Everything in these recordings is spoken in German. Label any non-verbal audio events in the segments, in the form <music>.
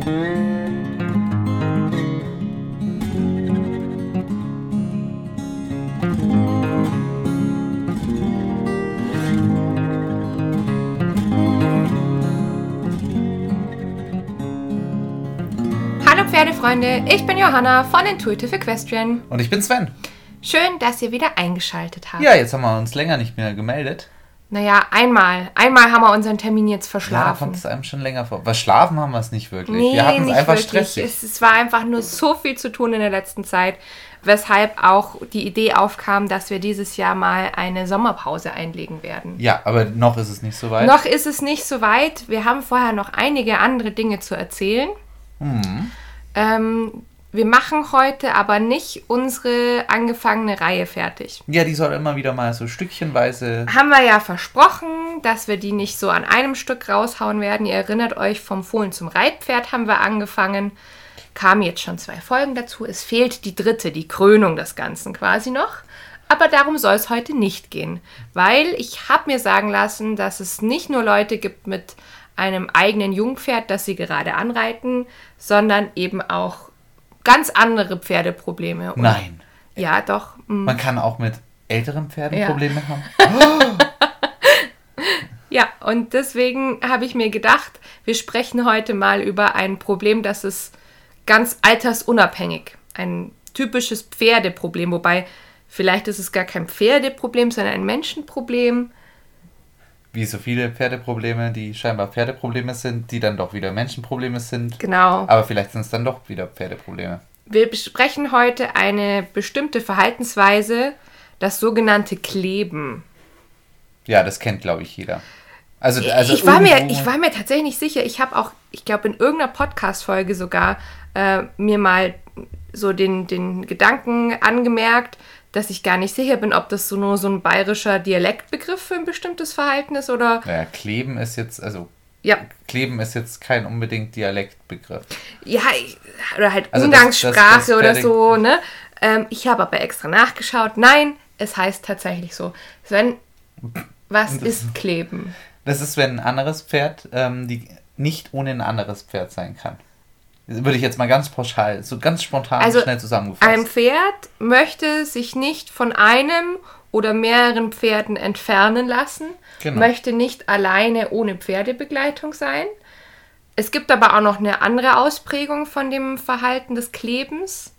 Hallo Pferdefreunde, ich bin Johanna von Intuitive Equestrian. Und ich bin Sven. Schön, dass ihr wieder eingeschaltet habt. Ja, jetzt haben wir uns länger nicht mehr gemeldet. Naja, einmal. Einmal haben wir unseren Termin jetzt Ja, verschlafen. kommt es einem schon länger vor. Was schlafen haben wir es nicht wirklich. Nee, wir hatten es einfach wirklich. stressig. Es, es war einfach nur so viel zu tun in der letzten Zeit, weshalb auch die Idee aufkam, dass wir dieses Jahr mal eine Sommerpause einlegen werden. Ja, aber noch ist es nicht so weit. Noch ist es nicht so weit. Wir haben vorher noch einige andere Dinge zu erzählen. Mhm. Ähm, wir machen heute aber nicht unsere angefangene Reihe fertig. Ja, die soll immer wieder mal so stückchenweise. Haben wir ja versprochen, dass wir die nicht so an einem Stück raushauen werden. Ihr erinnert euch, vom Fohlen zum Reitpferd haben wir angefangen. Kamen jetzt schon zwei Folgen dazu. Es fehlt die dritte, die Krönung des Ganzen quasi noch. Aber darum soll es heute nicht gehen, weil ich habe mir sagen lassen, dass es nicht nur Leute gibt mit einem eigenen Jungpferd, das sie gerade anreiten, sondern eben auch ganz andere Pferdeprobleme. Und Nein. Ja, doch. mm. Man kann auch mit älteren Pferden Ja. Probleme haben. <laughs> Ja, und deswegen habe ich mir gedacht, wir sprechen heute mal über ein Problem, das ist ganz altersunabhängig. Ein typisches Pferdeproblem, wobei vielleicht ist es gar kein Pferdeproblem, sondern ein Menschenproblem. Wie so viele Pferdeprobleme, die scheinbar Pferdeprobleme sind, die dann doch wieder Menschenprobleme sind. Genau. Aber vielleicht sind es dann doch wieder Pferdeprobleme. Wir besprechen heute eine bestimmte Verhaltensweise, das sogenannte Kleben. Ja, das kennt, glaube ich, jeder. Also, also ich, war mir, ich war mir tatsächlich nicht sicher. Ich habe auch, ich glaube, in irgendeiner Podcast-Folge sogar äh, mir mal so den, den Gedanken angemerkt, dass ich gar nicht sicher bin, ob das so nur so ein bayerischer Dialektbegriff für ein bestimmtes Verhalten ist oder. Naja, kleben ist jetzt, also Ja, kleben ist jetzt kein unbedingt Dialektbegriff. ja, ich- oder halt Also das- Umgangssprache das- das oder Pferde- so, ne? Ähm, ich habe aber extra nachgeschaut. Nein, es heißt tatsächlich so. Sven, was Das- ist Kleben? Das ist, wenn ein anderes Pferd ähm, die nicht ohne ein anderes Pferd sein kann. Würde ich jetzt mal ganz pauschal, so ganz spontan Also, schnell zusammengefasst. Ein Pferd möchte sich nicht von einem oder mehreren Pferden entfernen lassen, Genau. möchte nicht alleine ohne Pferdebegleitung sein. Es gibt aber auch noch eine andere Ausprägung von dem Verhalten des Klebens.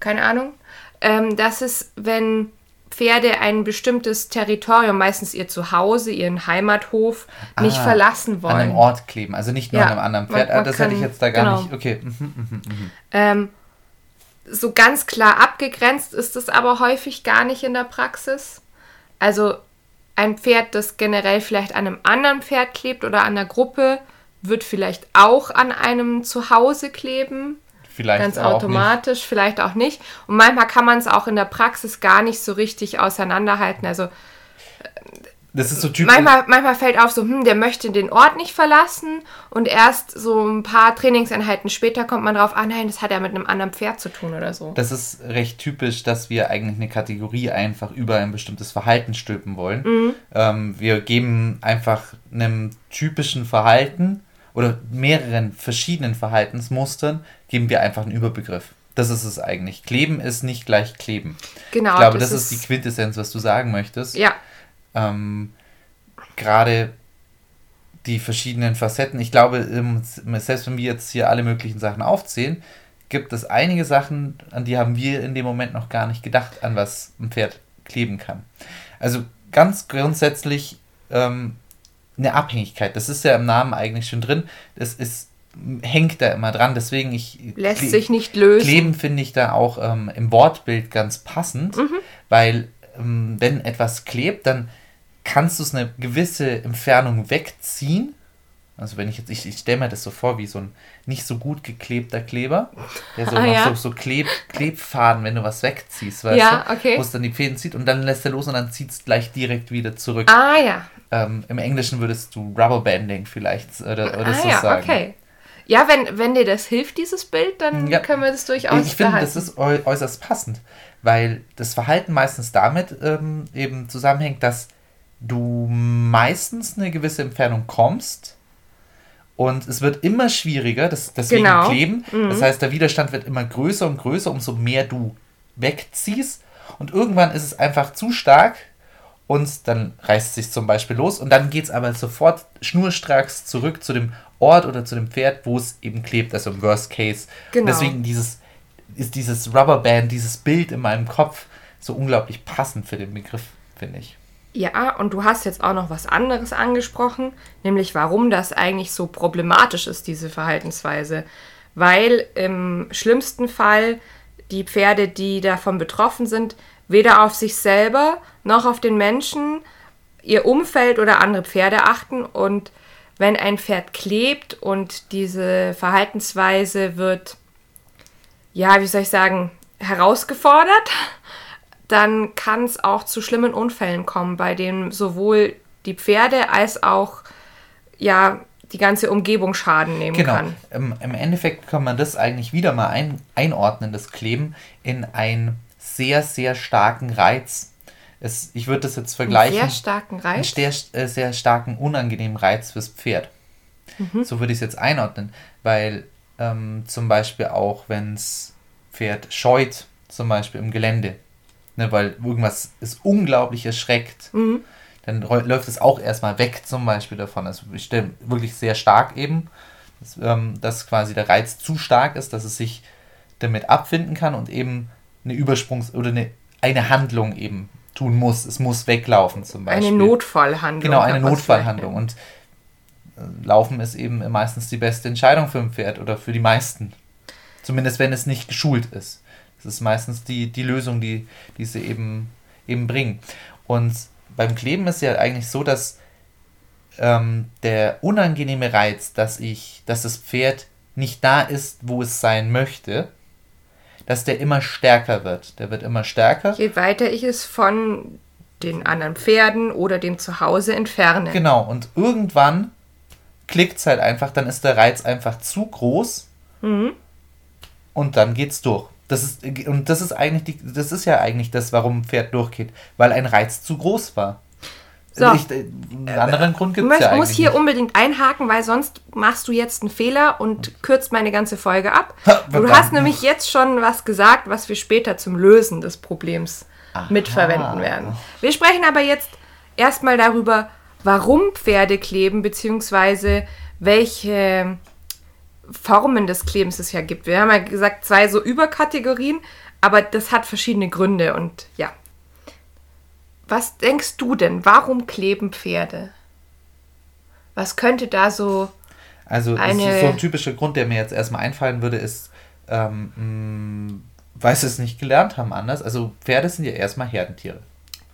Keine Ahnung. Ähm, das ist, wenn Pferde ein bestimmtes Territorium, meistens ihr Zuhause, ihren Heimathof, nicht Ah, verlassen wollen. An einem Ort kleben, also nicht nur Ja, an einem anderen man- Pferd. Ah, man das hätte ich kann- jetzt da gar genau. nicht. Okay. mhm, mhm, mhm. Ähm, so ganz klar abgegrenzt ist es aber häufig gar nicht in der Praxis. Also ein Pferd, das generell vielleicht an einem anderen Pferd klebt oder an der Gruppe, wird vielleicht auch an einem Zuhause kleben. Vielleicht Ganz automatisch, vielleicht auch nicht. Und manchmal kann man es auch in der Praxis gar nicht so richtig auseinanderhalten. Also Nicht. Das ist so typisch. manchmal, manchmal fällt auf, so, hm, der möchte den Ort nicht verlassen und erst so ein paar Trainingseinheiten später kommt man drauf, ah nein, das hat ja mit einem anderen Pferd zu tun oder so. Das ist recht typisch, dass wir eigentlich eine Kategorie einfach über ein bestimmtes Verhalten stülpen wollen. Mhm. Ähm, wir geben einfach einem typischen Verhalten oder mehreren verschiedenen Verhaltensmustern geben wir einfach einen Überbegriff. Das ist es eigentlich. Kleben ist nicht gleich Kleben. Genau, ich glaube, das das, ist, ist- die Quintessenz, was du sagen möchtest. Ja, Ähm, Gerade die verschiedenen Facetten. Ich glaube, selbst wenn wir jetzt hier alle möglichen Sachen aufzählen, gibt es einige Sachen, an die haben wir in dem Moment noch gar nicht gedacht, an was ein Pferd kleben kann. Also ganz grundsätzlich ähm, eine Abhängigkeit. Das ist ja im Namen eigentlich schon drin. Das ist hängt da immer dran. Deswegen ich lässt sich nicht lösen. Kleben finde ich da auch ähm, im Wortbild ganz passend, Mhm. weil ähm, wenn etwas klebt, dann kannst du es eine gewisse Entfernung wegziehen. Also wenn ich jetzt, ich, ich stelle mir das so vor wie so ein nicht so gut geklebter Kleber, der so Ah, noch ja. so, so Kleb, Klebfaden, wenn du was wegziehst, weißt Ja, du? okay. Wo es dann die Fäden zieht und dann lässt er los und dann zieht es gleich direkt wieder zurück. Ah ja. Ähm, Im Englischen würdest du Rubberbanding vielleicht oder, oder Ah so ja, sagen. okay. Ja, wenn, wenn dir das hilft, dieses Bild, dann Ja. können wir das durchaus Ich finde, das ist äu äußerst passend, weil das Verhalten meistens damit ähm, eben zusammenhängt, dass du meistens eine gewisse Entfernung kommst Und es wird immer schwieriger, das, deswegen Genau. kleben. Mhm. Das heißt, der Widerstand wird immer größer und größer, umso mehr du wegziehst. Und irgendwann ist es einfach zu stark und dann reißt es sich zum Beispiel los. Und dann geht es aber sofort schnurstracks zurück zu dem Ort oder zu dem Pferd, wo es eben klebt, also im Worst Case. Genau. Und deswegen dieses, ist dieses Rubberband, dieses Bild in meinem Kopf so unglaublich passend für den Begriff, finde ich. Ja, und du hast jetzt auch noch was anderes angesprochen, nämlich warum das eigentlich so problematisch ist, diese Verhaltensweise. Weil im schlimmsten Fall die Pferde, die davon betroffen sind, weder auf sich selber noch auf den Menschen, ihr Umfeld oder andere Pferde achten. Und wenn ein Pferd klebt und diese Verhaltensweise wird, ja, wie soll ich sagen, herausgefordert, dann kann es auch zu schlimmen Unfällen kommen, bei denen sowohl die Pferde als auch ja die ganze Umgebung Schaden nehmen Genau. kann. Im, Im Endeffekt kann man das eigentlich wieder mal ein, einordnen, das Kleben, in einen sehr, sehr starken Reiz. Es, ich würde das jetzt vergleichen. Sehr starken einen Reiz. sehr, äh, sehr starken, unangenehmen Reiz fürs Pferd. Mhm. So würde ich es jetzt einordnen, weil ähm, zum Beispiel auch, wenn das Pferd scheut, zum Beispiel im Gelände, ne, weil irgendwas ist unglaublich erschreckt, Mhm. dann läuft es auch erstmal weg zum Beispiel davon. Also ich stelle wirklich sehr stark eben, dass, ähm, dass quasi der Reiz zu stark ist, dass es sich damit abfinden kann und eben eine Übersprungs- oder eine, eine Handlung eben tun muss. Es muss weglaufen zum Beispiel. Eine Notfallhandlung. Genau, eine Notfallhandlung. Und äh, Laufen ist eben meistens die beste Entscheidung für ein Pferd oder für die meisten. Zumindest wenn es nicht geschult ist. Das ist meistens die, die Lösung, die, die sie eben, eben bringen. Und beim Kleben ist ja eigentlich so, dass ähm, der unangenehme Reiz, dass ich, dass das Pferd nicht da ist, wo es sein möchte, dass der immer stärker wird. Der wird immer stärker. Je weiter ich es von den anderen Pferden oder dem Zuhause entferne. Genau, und irgendwann klickt es halt einfach, dann ist der Reiz einfach zu groß Mhm. und dann geht's durch. Das ist, und das ist eigentlich die, das ist ja eigentlich das, warum ein Pferd durchgeht, weil ein Reiz zu groß war. So. Ich, äh, einen anderen Grund Ich gibt es ja muss hier nicht. unbedingt einhaken, weil sonst machst du jetzt einen Fehler und kürzt meine ganze Folge ab. Ha, Du hast nämlich jetzt schon was gesagt, was wir später zum Lösen des Problems mitverwenden werden. Wir sprechen aber jetzt erstmal darüber, warum Pferde kleben, beziehungsweise welche Formen des Klebens es ja gibt. Wir haben ja gesagt, zwei so Überkategorien, aber das hat verschiedene Gründe und ja. Was denkst du denn? Warum kleben Pferde? Was könnte da so. Also eine- so ein typischer Grund, der mir jetzt erstmal einfallen würde, ist, ähm, mh, weil sie es nicht gelernt haben anders. Also Pferde sind ja erstmal Herdentiere.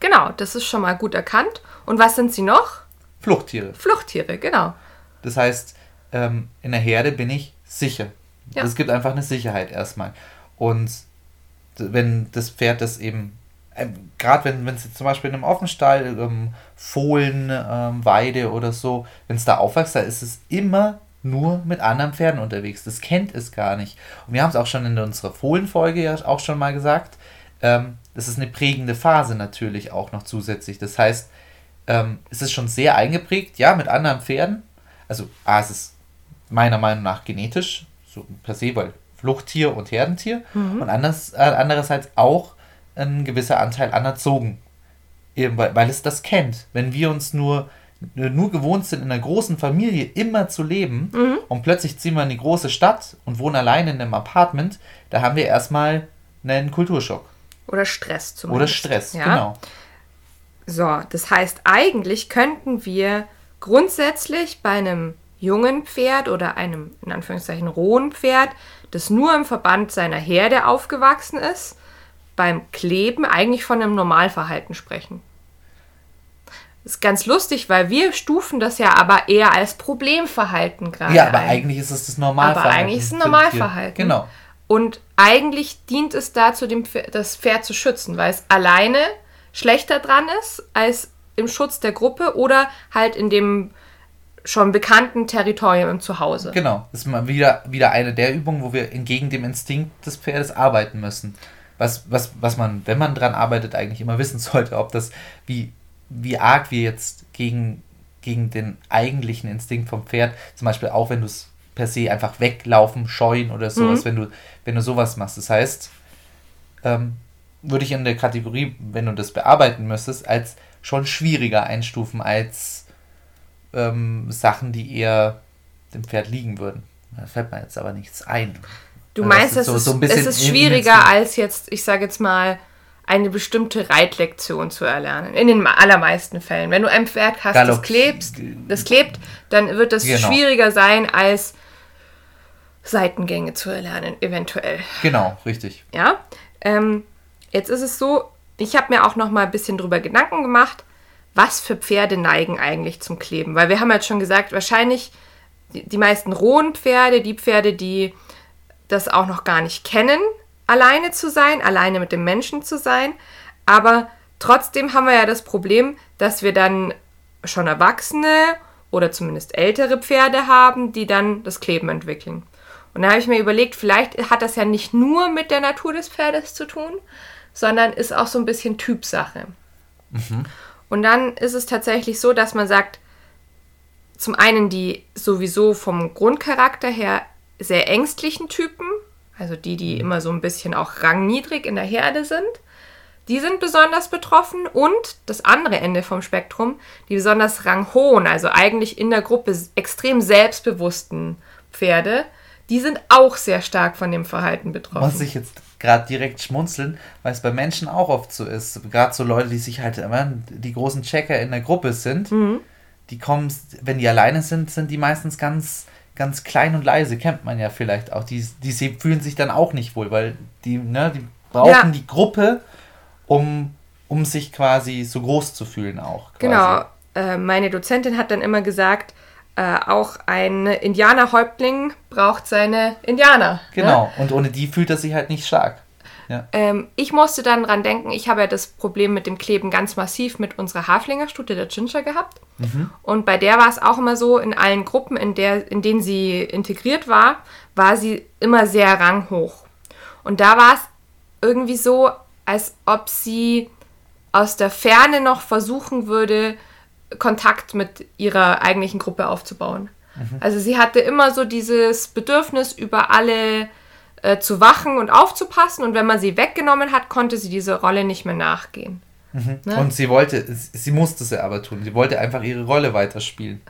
Genau, das ist schon mal gut erkannt. Und was sind sie noch? Fluchttiere. Fluchttiere, genau. Das heißt, ähm, in der Herde bin ich sicher. Ja. Es gibt einfach eine Sicherheit erstmal. Und wenn das Pferd das eben, ähm, gerade wenn es zum Beispiel in einem Offenstall, ähm, Fohlen, ähm, Weide oder so, wenn es da aufwächst, da ist es immer nur mit anderen Pferden unterwegs. Das kennt es gar nicht. Und wir haben es auch schon in unserer Fohlenfolge ja auch schon mal gesagt. Ähm, das ist eine prägende Phase natürlich auch noch zusätzlich. Das heißt, ähm, es ist schon sehr eingeprägt, ja, mit anderen Pferden. Also, A, es ist meiner Meinung nach genetisch, so per se, weil Fluchttier und Herdentier. Und anders, äh, andererseits auch ein gewisser Anteil anerzogen. Eben, weil, weil es das kennt. Wenn wir uns nur, nur gewohnt sind, in einer großen Familie immer zu leben und plötzlich ziehen wir in die große Stadt und wohnen alleine in einem Apartment, da haben wir erstmal einen Kulturschock. Oder Stress zumindest. Oder Stress, Ja? genau. So, das heißt, eigentlich könnten wir grundsätzlich bei einem jungen Pferd oder einem in Anführungszeichen rohen Pferd, das nur im Verband seiner Herde aufgewachsen ist, beim Kleben eigentlich von einem Normalverhalten sprechen. Das ist ganz lustig, weil wir stufen das ja aber eher als Problemverhalten gerade Ja, aber ein. eigentlich ist es das Normalverhalten. Aber eigentlich ist es ein Normalverhalten. Genau. Und eigentlich dient es dazu, Pferd, das Pferd zu schützen, weil es alleine schlechter dran ist als im Schutz der Gruppe oder halt in dem schon bekannten Territorium im Zuhause. Genau. Das ist mal wieder, wieder eine der Übungen, wo wir entgegen dem Instinkt des Pferdes arbeiten müssen. Was, was, was man, wenn man dran arbeitet, eigentlich immer wissen sollte, ob das, wie, wie arg wir jetzt gegen, gegen den eigentlichen Instinkt vom Pferd. Zum Beispiel auch, wenn du es per se einfach weglaufen, scheuen oder sowas, mhm. wenn du, wenn du sowas machst. Das heißt, ähm, würde ich in der Kategorie, wenn du das bearbeiten müsstest, als schon schwieriger einstufen als ähm, Sachen, die eher dem Pferd liegen würden. Da fällt mir jetzt aber nichts ein. Du also meinst, es, so, so es ist schwieriger als jetzt, ich sage jetzt mal, eine bestimmte Reitlektion zu erlernen. In den allermeisten Fällen. Wenn du ein Pferd hast, Galopp. das, klebst, das klebt, dann wird es genau. schwieriger sein, als Seitengänge zu erlernen, eventuell. Genau, richtig. Ja. Ähm, jetzt ist es so, ich habe mir auch noch mal ein bisschen drüber Gedanken gemacht, was für Pferde neigen eigentlich zum Kleben. Weil wir haben jetzt schon gesagt, wahrscheinlich die, die meisten rohen Pferde, die Pferde, die das auch noch gar nicht kennen, alleine zu sein, alleine mit dem Menschen zu sein. Aber trotzdem haben wir ja das Problem, dass wir dann schon Erwachsene oder zumindest ältere Pferde haben, die dann das Kleben entwickeln. Und da habe ich mir überlegt, vielleicht hat das ja nicht nur mit der Natur des Pferdes zu tun, sondern ist auch so ein bisschen Typsache. Mhm. Und dann ist es tatsächlich so, dass man sagt, zum einen die sowieso vom Grundcharakter her sehr ängstlichen Typen, also die, die mhm. immer so ein bisschen auch rangniedrig in der Herde sind, die sind besonders betroffen und das andere Ende vom Spektrum, die besonders ranghohen, also eigentlich in der Gruppe extrem selbstbewussten Pferde, die sind auch sehr stark von dem Verhalten betroffen. Muss ich jetzt gerade direkt schmunzeln, weil es bei Menschen auch oft so ist. Gerade so Leute, die sich halt immer die großen Checker in der Gruppe sind, mhm. die kommen, wenn die alleine sind, sind die meistens ganz ganz klein und leise, kennt man ja vielleicht auch. Die, die fühlen sich dann auch nicht wohl, weil die, ne, die brauchen ja. die Gruppe, um, um sich quasi so groß zu fühlen auch. Quasi. Genau. Äh, meine Dozentin hat dann immer gesagt, äh, auch ein Indianerhäuptling braucht seine Indianer. Ne? Genau, ne? und ohne die fühlt er sich halt nicht stark. Ja. Ähm, ich musste dann dran denken, ich habe ja das Problem mit dem Kleben ganz massiv mit unserer Haflingerstute, der Ginger, gehabt. Mhm. Und bei der war es auch immer so, in allen Gruppen, in, der, in denen sie integriert war, war sie immer sehr ranghoch. Und da war es irgendwie so, als ob sie aus der Ferne noch versuchen würde, Kontakt mit ihrer eigentlichen Gruppe aufzubauen. Mhm. Also sie hatte immer so dieses Bedürfnis, über alle äh, zu wachen und aufzupassen. Und wenn man sie weggenommen hat, konnte sie diese Rolle nicht mehr nachgehen. Mhm. Ne? Und sie wollte, sie musste es aber tun. Sie wollte einfach ihre Rolle weiterspielen.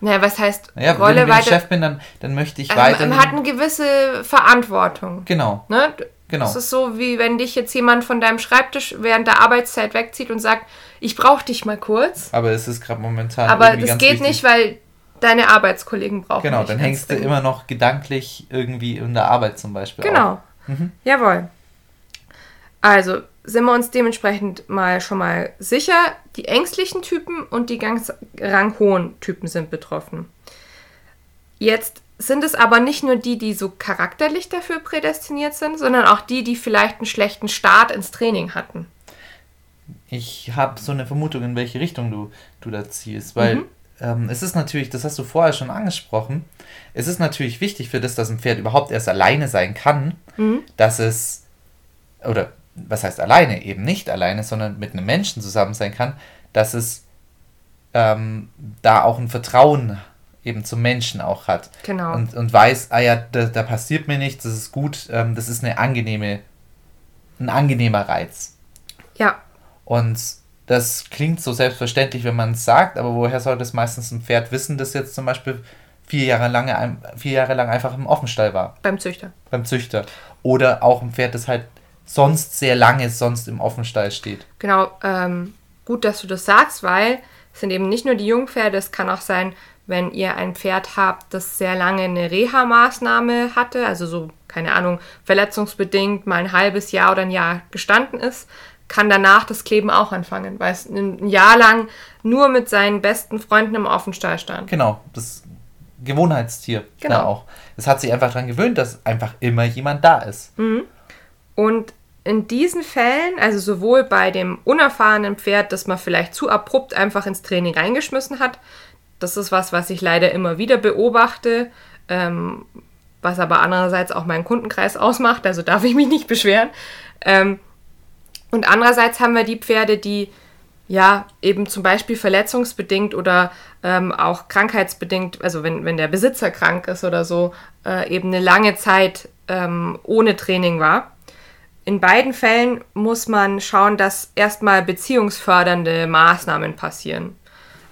Naja, was heißt naja, Rolle wenn, wenn ich Chef bin, dann, dann möchte ich weiter. Man hat eine gewisse Verantwortung. Genau. Ne? Genau. Das ist so, wie wenn dich jetzt jemand von deinem Schreibtisch während der Arbeitszeit wegzieht und sagt, ich brauche dich mal kurz. Aber es ist gerade momentan. Aber das geht wichtig. nicht, weil deine Arbeitskollegen brauchen. Genau, dann hängst du immer noch gedanklich irgendwie in der Arbeit zum Beispiel. Genau. Mhm. Jawohl. Also sind wir uns dementsprechend mal schon mal sicher, die ängstlichen Typen und die ganz ranghohen Typen sind betroffen. Jetzt sind es aber nicht nur die, die so charakterlich dafür prädestiniert sind, sondern auch die, die vielleicht einen schlechten Start ins Training hatten. Ich habe so eine Vermutung, in welche Richtung du, du da ziehst, weil mhm ähm, es ist natürlich, das hast du vorher schon angesprochen, es ist natürlich wichtig für das, dass ein Pferd überhaupt erst alleine sein kann, mhm. dass es, oder was heißt alleine, eben nicht alleine, sondern mit einem Menschen zusammen sein kann, dass es ähm, da auch ein Vertrauen eben zum Menschen auch hat. Genau. Und, und weiß, ah ja, da, da passiert mir nichts, das ist gut, ähm, das ist eine angenehme, ein angenehmer Reiz. Ja. Und das klingt so selbstverständlich, wenn man es sagt, aber woher soll das meistens ein Pferd wissen, das jetzt zum Beispiel vier Jahre, lange, vier Jahre lang einfach im Offenstall war? Beim Züchter. Beim Züchter. Oder auch ein Pferd, das halt sonst sehr lange sonst im Offenstall steht. Genau, ähm, gut, dass du das sagst, weil es sind eben nicht nur die Jungpferde, es kann auch sein, wenn ihr ein Pferd habt, das sehr lange eine Reha-Maßnahme hatte, also so, keine Ahnung, verletzungsbedingt mal ein halbes Jahr oder ein Jahr gestanden ist, kann danach das Kleben auch anfangen, weil es ein Jahr lang nur mit seinen besten Freunden im Offenstall stand. Genau, das Gewohnheitstier genau. auch. Es hat sich einfach daran gewöhnt, dass einfach immer jemand da ist. Mhm. Und in diesen Fällen, also sowohl bei dem unerfahrenen Pferd, das man vielleicht zu abrupt einfach ins Training reingeschmissen hat, das ist was, was ich leider immer wieder beobachte, ähm, was aber andererseits auch meinen Kundenkreis ausmacht, also darf ich mich nicht beschweren. Ähm, und andererseits haben wir die Pferde, die Ja, eben zum Beispiel verletzungsbedingt oder ähm, auch krankheitsbedingt, also wenn, wenn der Besitzer krank ist oder so, äh, eben eine lange Zeit ähm, ohne Training war. In beiden Fällen muss man schauen, dass erstmal beziehungsfördernde Maßnahmen passieren.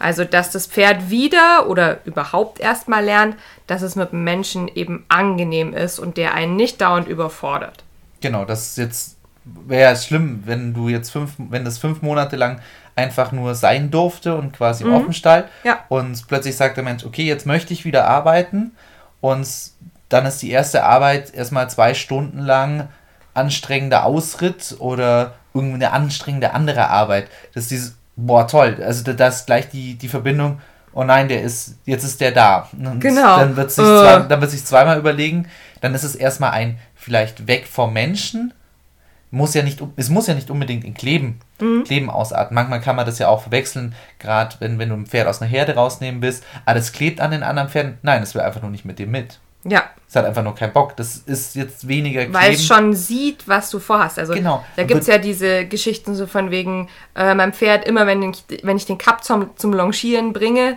Also, dass das Pferd wieder oder überhaupt erstmal lernt, dass es mit dem Menschen eben angenehm ist und der einen nicht dauernd überfordert. Genau, das ist jetzt wäre schlimm, wenn du jetzt fünf, wenn das fünf Monate lang einfach nur sein durfte und quasi mhm. offen stall ja. und plötzlich sagt der Mensch, okay, jetzt möchte ich wieder arbeiten und dann ist die erste Arbeit erstmal zwei Stunden lang anstrengender Ausritt oder irgendeine anstrengende andere Arbeit. Das ist dieses, boah, toll, also da ist gleich die, die Verbindung, oh nein, der ist, jetzt ist der da. Und genau. Dann wird, sich uh. zwei, dann wird sich zweimal überlegen, dann ist es erstmal ein vielleicht weg vom Menschen, muss ja nicht, es muss ja nicht unbedingt in Kleben, mhm. Kleben ausarten. Manchmal kann man das ja auch verwechseln, gerade wenn, wenn du ein Pferd aus einer Herde rausnehmen willst, alles ah, klebt an den anderen Pferden. Nein, es will einfach nur nicht mit dir mit. Ja. Es hat einfach nur keinen Bock. Das ist jetzt weniger Kleben. Weil es schon sieht, was du vorhast. Also genau. da gibt es ja diese Geschichten so von wegen, äh, mein Pferd, immer wenn ich, wenn ich den Cup zum, zum Longieren bringe,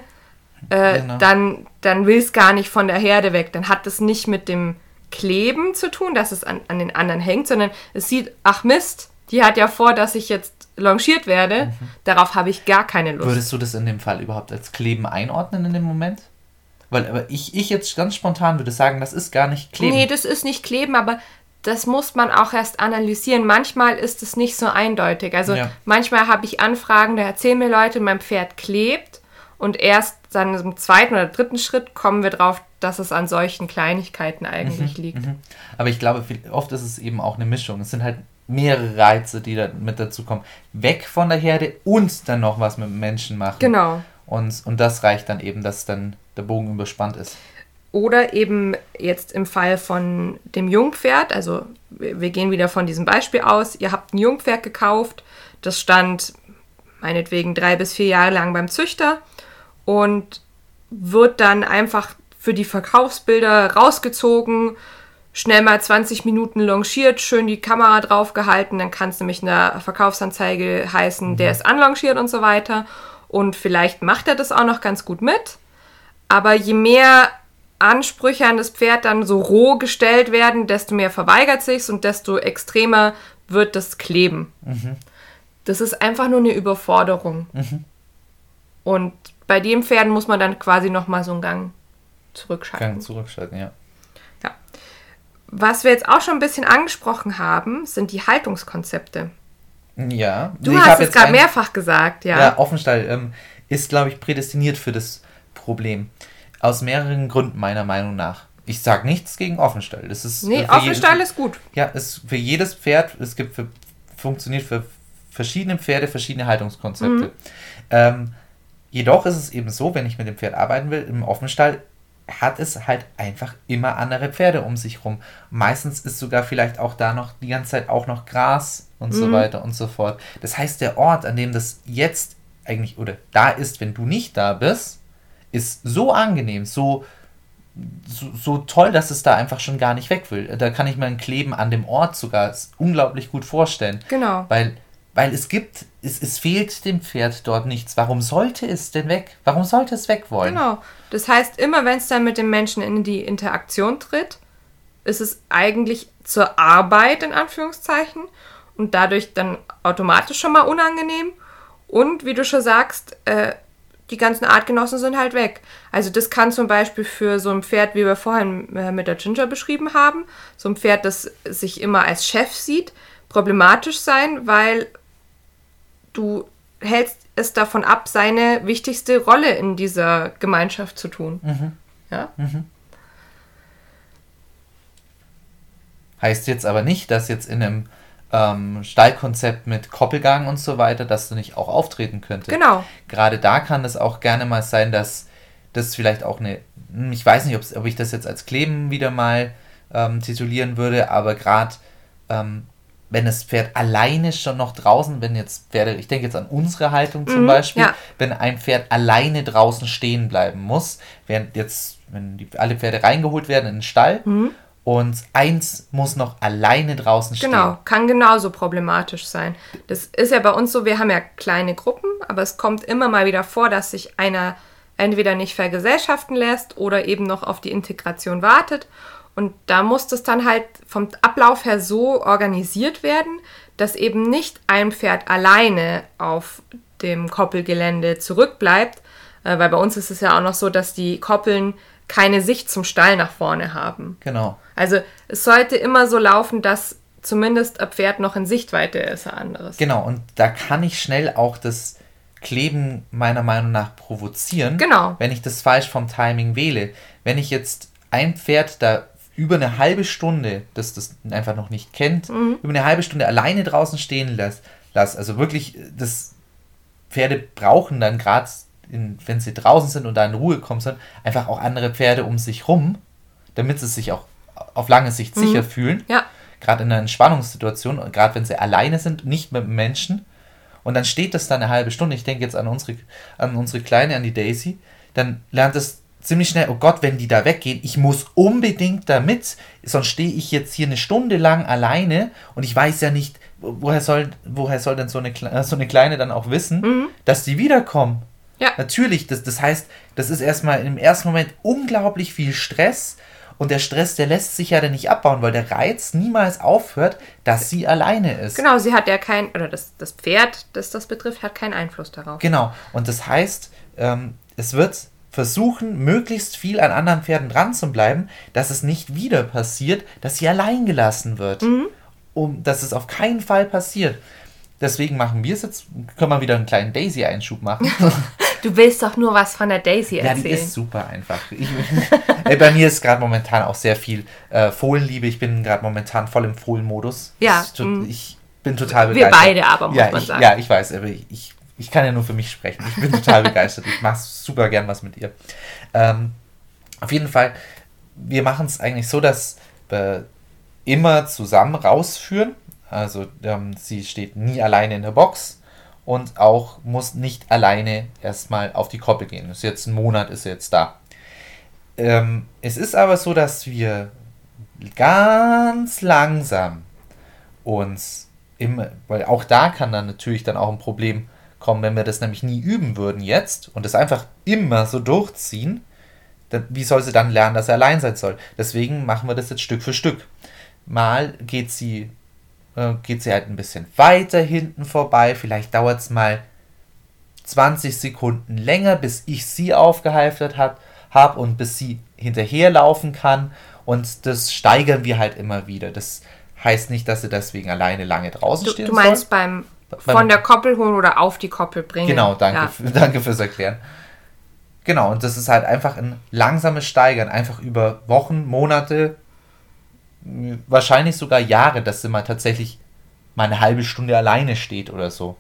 äh, genau. dann, dann will es gar nicht von der Herde weg. Dann hat es nicht mit dem Kleben zu tun, dass es an, an den anderen hängt, sondern es sieht, ach Mist, die hat ja vor, dass ich jetzt longiert werde. Mhm. Darauf habe ich gar keine Lust. Würdest du das in dem Fall überhaupt als Kleben einordnen in dem Moment? Weil aber ich, ich jetzt ganz spontan würde sagen, das ist gar nicht Kleben. Nee, das ist nicht Kleben, aber das muss man auch erst analysieren. Manchmal ist es nicht so eindeutig. Also ja. manchmal habe ich Anfragen, da erzählen mir Leute, mein Pferd klebt und erst dann im zweiten oder dritten Schritt kommen wir drauf, dass es an solchen Kleinigkeiten eigentlich mhm, liegt. Mhm. Aber ich glaube, oft ist es eben auch eine Mischung. Es sind halt mehrere Reize, die da mit dazu kommen. Weg von der Herde und dann noch was mit Menschen machen. Genau. Und, und das reicht dann eben, dass dann der Bogen überspannt ist. Oder eben jetzt im Fall von dem Jungpferd, also wir gehen wieder von diesem Beispiel aus, ihr habt ein Jungpferd gekauft, das stand meinetwegen drei bis vier Jahre lang beim Züchter und wird dann einfach für die Verkaufsbilder rausgezogen, schnell mal 20 Minuten longiert, schön die Kamera drauf gehalten, dann kann es nämlich in der Verkaufsanzeige heißen, mhm. der ist anlongiert und so weiter. Und vielleicht macht er das auch noch ganz gut mit. Aber je mehr Ansprüche an das Pferd dann so roh gestellt werden, desto mehr verweigert sich's und desto extremer wird das Kleben. Mhm. Das ist einfach nur eine Überforderung. Mhm. Und bei den Pferden muss man dann quasi nochmal so einen Gang zurückschalten. Gang zurückschalten, ja. Ja. Was wir jetzt auch schon ein bisschen angesprochen haben, sind die Haltungskonzepte. Ja. Du ich hast es gerade mehrfach gesagt, ja. Ja, Offenstall ähm, ist, glaube ich, prädestiniert für das Problem. Aus mehreren Gründen, meiner Meinung nach. Ich sage nichts gegen Offenstall. Das ist nee, Offenstall ist gut. Ja, ist für jedes Pferd, es gibt für, funktioniert für verschiedene Pferde verschiedene Haltungskonzepte. Mhm. Ähm, Jedoch ist es eben so, wenn ich mit dem Pferd arbeiten will, im Offenstall hat es halt einfach immer andere Pferde um sich rum. Meistens ist sogar vielleicht auch da noch die ganze Zeit auch noch Gras und mhm. so weiter und so fort. Das heißt, der Ort, an dem das jetzt eigentlich oder da ist, wenn du nicht da bist, ist so angenehm, so, so, so toll, dass es da einfach schon gar nicht weg will. Da kann ich mir ein Kleben an dem Ort sogar unglaublich gut vorstellen. Genau. Weil weil es gibt, es, es fehlt dem Pferd dort nichts. Warum sollte es denn weg? Warum sollte es weg wollen? Genau. Das heißt, immer wenn es dann mit dem Menschen in die Interaktion tritt, ist es eigentlich zur Arbeit in Anführungszeichen und dadurch dann automatisch schon mal unangenehm. Und wie du schon sagst, äh, die ganzen Artgenossen sind halt weg. Also das kann zum Beispiel für so ein Pferd, wie wir vorhin äh, mit der Ginger beschrieben haben, so ein Pferd, das sich immer als Chef sieht, problematisch sein, weil du hältst es davon ab, seine wichtigste Rolle in dieser Gemeinschaft zu tun. Mhm. Ja? Mhm. Heißt jetzt aber nicht, dass jetzt in einem ähm, Stallkonzept mit Koppelgang und so weiter, dass du nicht auch auftreten könntest. Genau. Gerade da kann es auch gerne mal sein, dass das vielleicht auch eine, hm, ich weiß nicht, ob ich das jetzt als Kleben wieder mal ähm, titulieren würde, aber gerade ähm, wenn das Pferd alleine schon noch draußen, wenn jetzt Pferde, ich denke jetzt an unsere Haltung zum mhm, Beispiel, ja. wenn ein Pferd alleine draußen stehen bleiben muss, während jetzt, wenn die, alle Pferde reingeholt werden in den Stall mhm. Und eins muss noch alleine draußen stehen. Genau, kann genauso problematisch sein. Das ist ja bei uns so, wir haben ja kleine Gruppen, aber es kommt immer mal wieder vor, dass sich einer entweder nicht vergesellschaften lässt oder eben noch auf die Integration wartet. Und da muss das dann halt vom Ablauf her so organisiert werden, dass eben nicht ein Pferd alleine auf dem Koppelgelände zurückbleibt, äh, weil bei uns ist es ja auch noch so, dass die Koppeln keine Sicht zum Stall nach vorne haben. Genau. Also es sollte immer so laufen, dass zumindest ein Pferd noch in Sichtweite ist, ein anderes. Genau, und da kann ich schnell auch das Kleben meiner Meinung nach provozieren, Genau. wenn ich das falsch vom Timing wähle. Wenn ich jetzt ein Pferd da über eine halbe Stunde, das das einfach noch nicht kennt, Mhm. über eine halbe Stunde alleine draußen stehen lasse, lass, also wirklich, das Pferde brauchen dann gerade, wenn sie draußen sind und da in Ruhe kommen sollen, einfach auch andere Pferde um sich rum, damit sie sich auch auf lange Sicht sicher fühlen. Ja, Gerade in einer Entspannungssituation, gerade wenn sie alleine sind, nicht mit Menschen. Und dann steht das da eine halbe Stunde. Ich denke jetzt an unsere, an unsere Kleine, an die Daisy. Dann lernt es ziemlich schnell, oh Gott, wenn die da weggehen, ich muss unbedingt da mit, sonst stehe ich jetzt hier eine Stunde lang alleine und ich weiß ja nicht, wo- woher soll, woher soll denn so eine, so eine Kleine dann auch wissen, dass die wiederkommen. Ja. Natürlich, das, das heißt, das ist erstmal im ersten Moment unglaublich viel Stress und der Stress, der lässt sich ja dann nicht abbauen, weil der Reiz niemals aufhört, dass sie alleine ist. genau, sie hat ja kein, oder das, das Pferd, das das betrifft, hat keinen Einfluss darauf. Genau. Und das heißt, ähm, es wird versuchen, möglichst viel an anderen Pferden dran zu bleiben, dass es nicht wieder passiert, dass sie allein gelassen wird. Um, dass es auf keinen Fall passiert. Deswegen machen wir es jetzt, können wir wieder einen kleinen Daisy-Einschub machen. <laughs> Du willst doch nur was von der Daisy Ja, erzählen. die ist super einfach. Ich, <laughs> bei mir ist gerade momentan auch sehr viel äh, Fohlenliebe. Ich bin gerade momentan voll im Fohlenmodus. Ja, mm. Ich bin total Wir begeistert. beide aber, muss ja, man ich, sagen. Ja, ich weiß, aber ich, ich, ich kann ja nur für mich sprechen. Ich bin total <laughs> begeistert. Ich mache super gern was mit ihr. Ähm, auf jeden Fall, wir machen es eigentlich so, dass wir immer zusammen rausführen. Also ähm, sie steht nie alleine in der Box und auch muss nicht alleine erstmal auf die Koppel gehen. Ist jetzt ein Monat, ist sie jetzt da. Ähm, es ist aber so, dass wir ganz langsam uns immer, weil auch da kann dann natürlich dann auch ein Problem kommen, wenn wir das nämlich nie üben würden jetzt und das einfach immer so durchziehen, dann, wie soll sie dann lernen, dass er allein sein soll? Deswegen machen wir das jetzt Stück für Stück. Mal geht sie, geht sie halt ein bisschen weiter hinten vorbei, vielleicht dauert es mal 20 Sekunden länger, bis ich sie aufgehalftert habe hab und bis sie hinterherlaufen kann. Und das steigern wir halt immer wieder. Das heißt nicht, dass sie deswegen alleine lange draußen Du, stehen du meinst beim, Beim- von der Koppel holen oder auf die Koppel bringen. Genau, danke, Ja. für, danke fürs Erklären. Genau, und das ist halt einfach ein langsames Steigern, einfach über Wochen, Monate, wahrscheinlich sogar Jahre, dass sie mal tatsächlich mal eine halbe Stunde alleine steht oder so.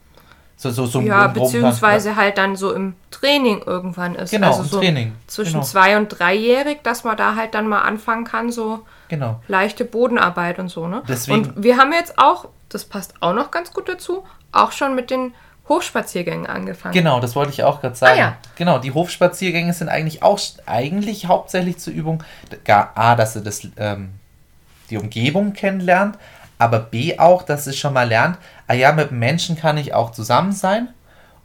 So, so, so Ja, beziehungsweise halt dann so im Training irgendwann ist. Genau, also im so Training. Zwischen Genau. zwei und dreijährig, dass man da halt dann mal anfangen kann, so Genau. leichte Bodenarbeit und so, ne? Deswegen- Und wir haben jetzt auch, das passt auch noch ganz gut dazu, auch schon mit den Hochspaziergängen angefangen. Genau, das wollte ich auch gerade sagen. Ah, ja. Genau, die Hofspaziergänge sind eigentlich auch eigentlich hauptsächlich zur Übung, gar A, dass sie das, ähm, die Umgebung kennenlernt, aber B auch, dass sie schon mal lernt, ah ja, mit Menschen kann ich auch zusammen sein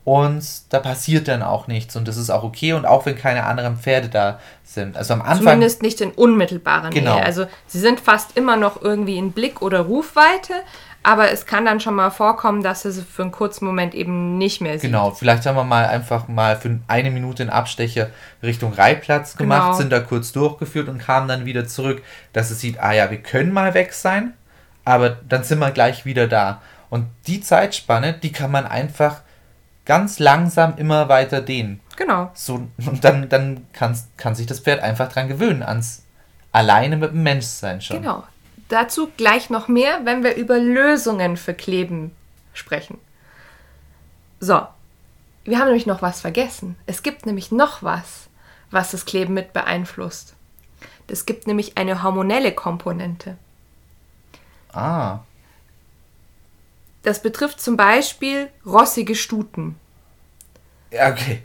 und da passiert dann auch nichts und das ist auch okay und auch wenn keine anderen Pferde da sind. Also am Anfang. Zumindest nicht in unmittelbarer Genau. Nähe. Also sie sind fast immer noch irgendwie in Blick- oder Rufweite, aber es kann dann schon mal vorkommen, dass sie sie für einen kurzen Moment eben nicht mehr sieht. Genau, vielleicht haben wir mal einfach mal für eine Minute einen Abstecher Richtung Reitplatz gemacht, Genau. sind da kurz durchgeführt und kamen dann wieder zurück, dass es sieht, ah ja, wir können mal weg sein, aber dann sind wir gleich wieder da. Und die Zeitspanne, die kann man einfach ganz langsam immer weiter dehnen. Genau. So, und dann, dann kann's, kann sich das Pferd einfach dran gewöhnen, ans alleine mit dem Menschsein schon. Genau. Dazu gleich noch mehr, wenn wir über Lösungen für Kleben sprechen. So, wir haben nämlich noch was vergessen. Es gibt nämlich noch was, was das Kleben mit beeinflusst. Es gibt nämlich eine hormonelle Komponente. Ah, Das betrifft zum Beispiel rossige Stuten. ja, okay.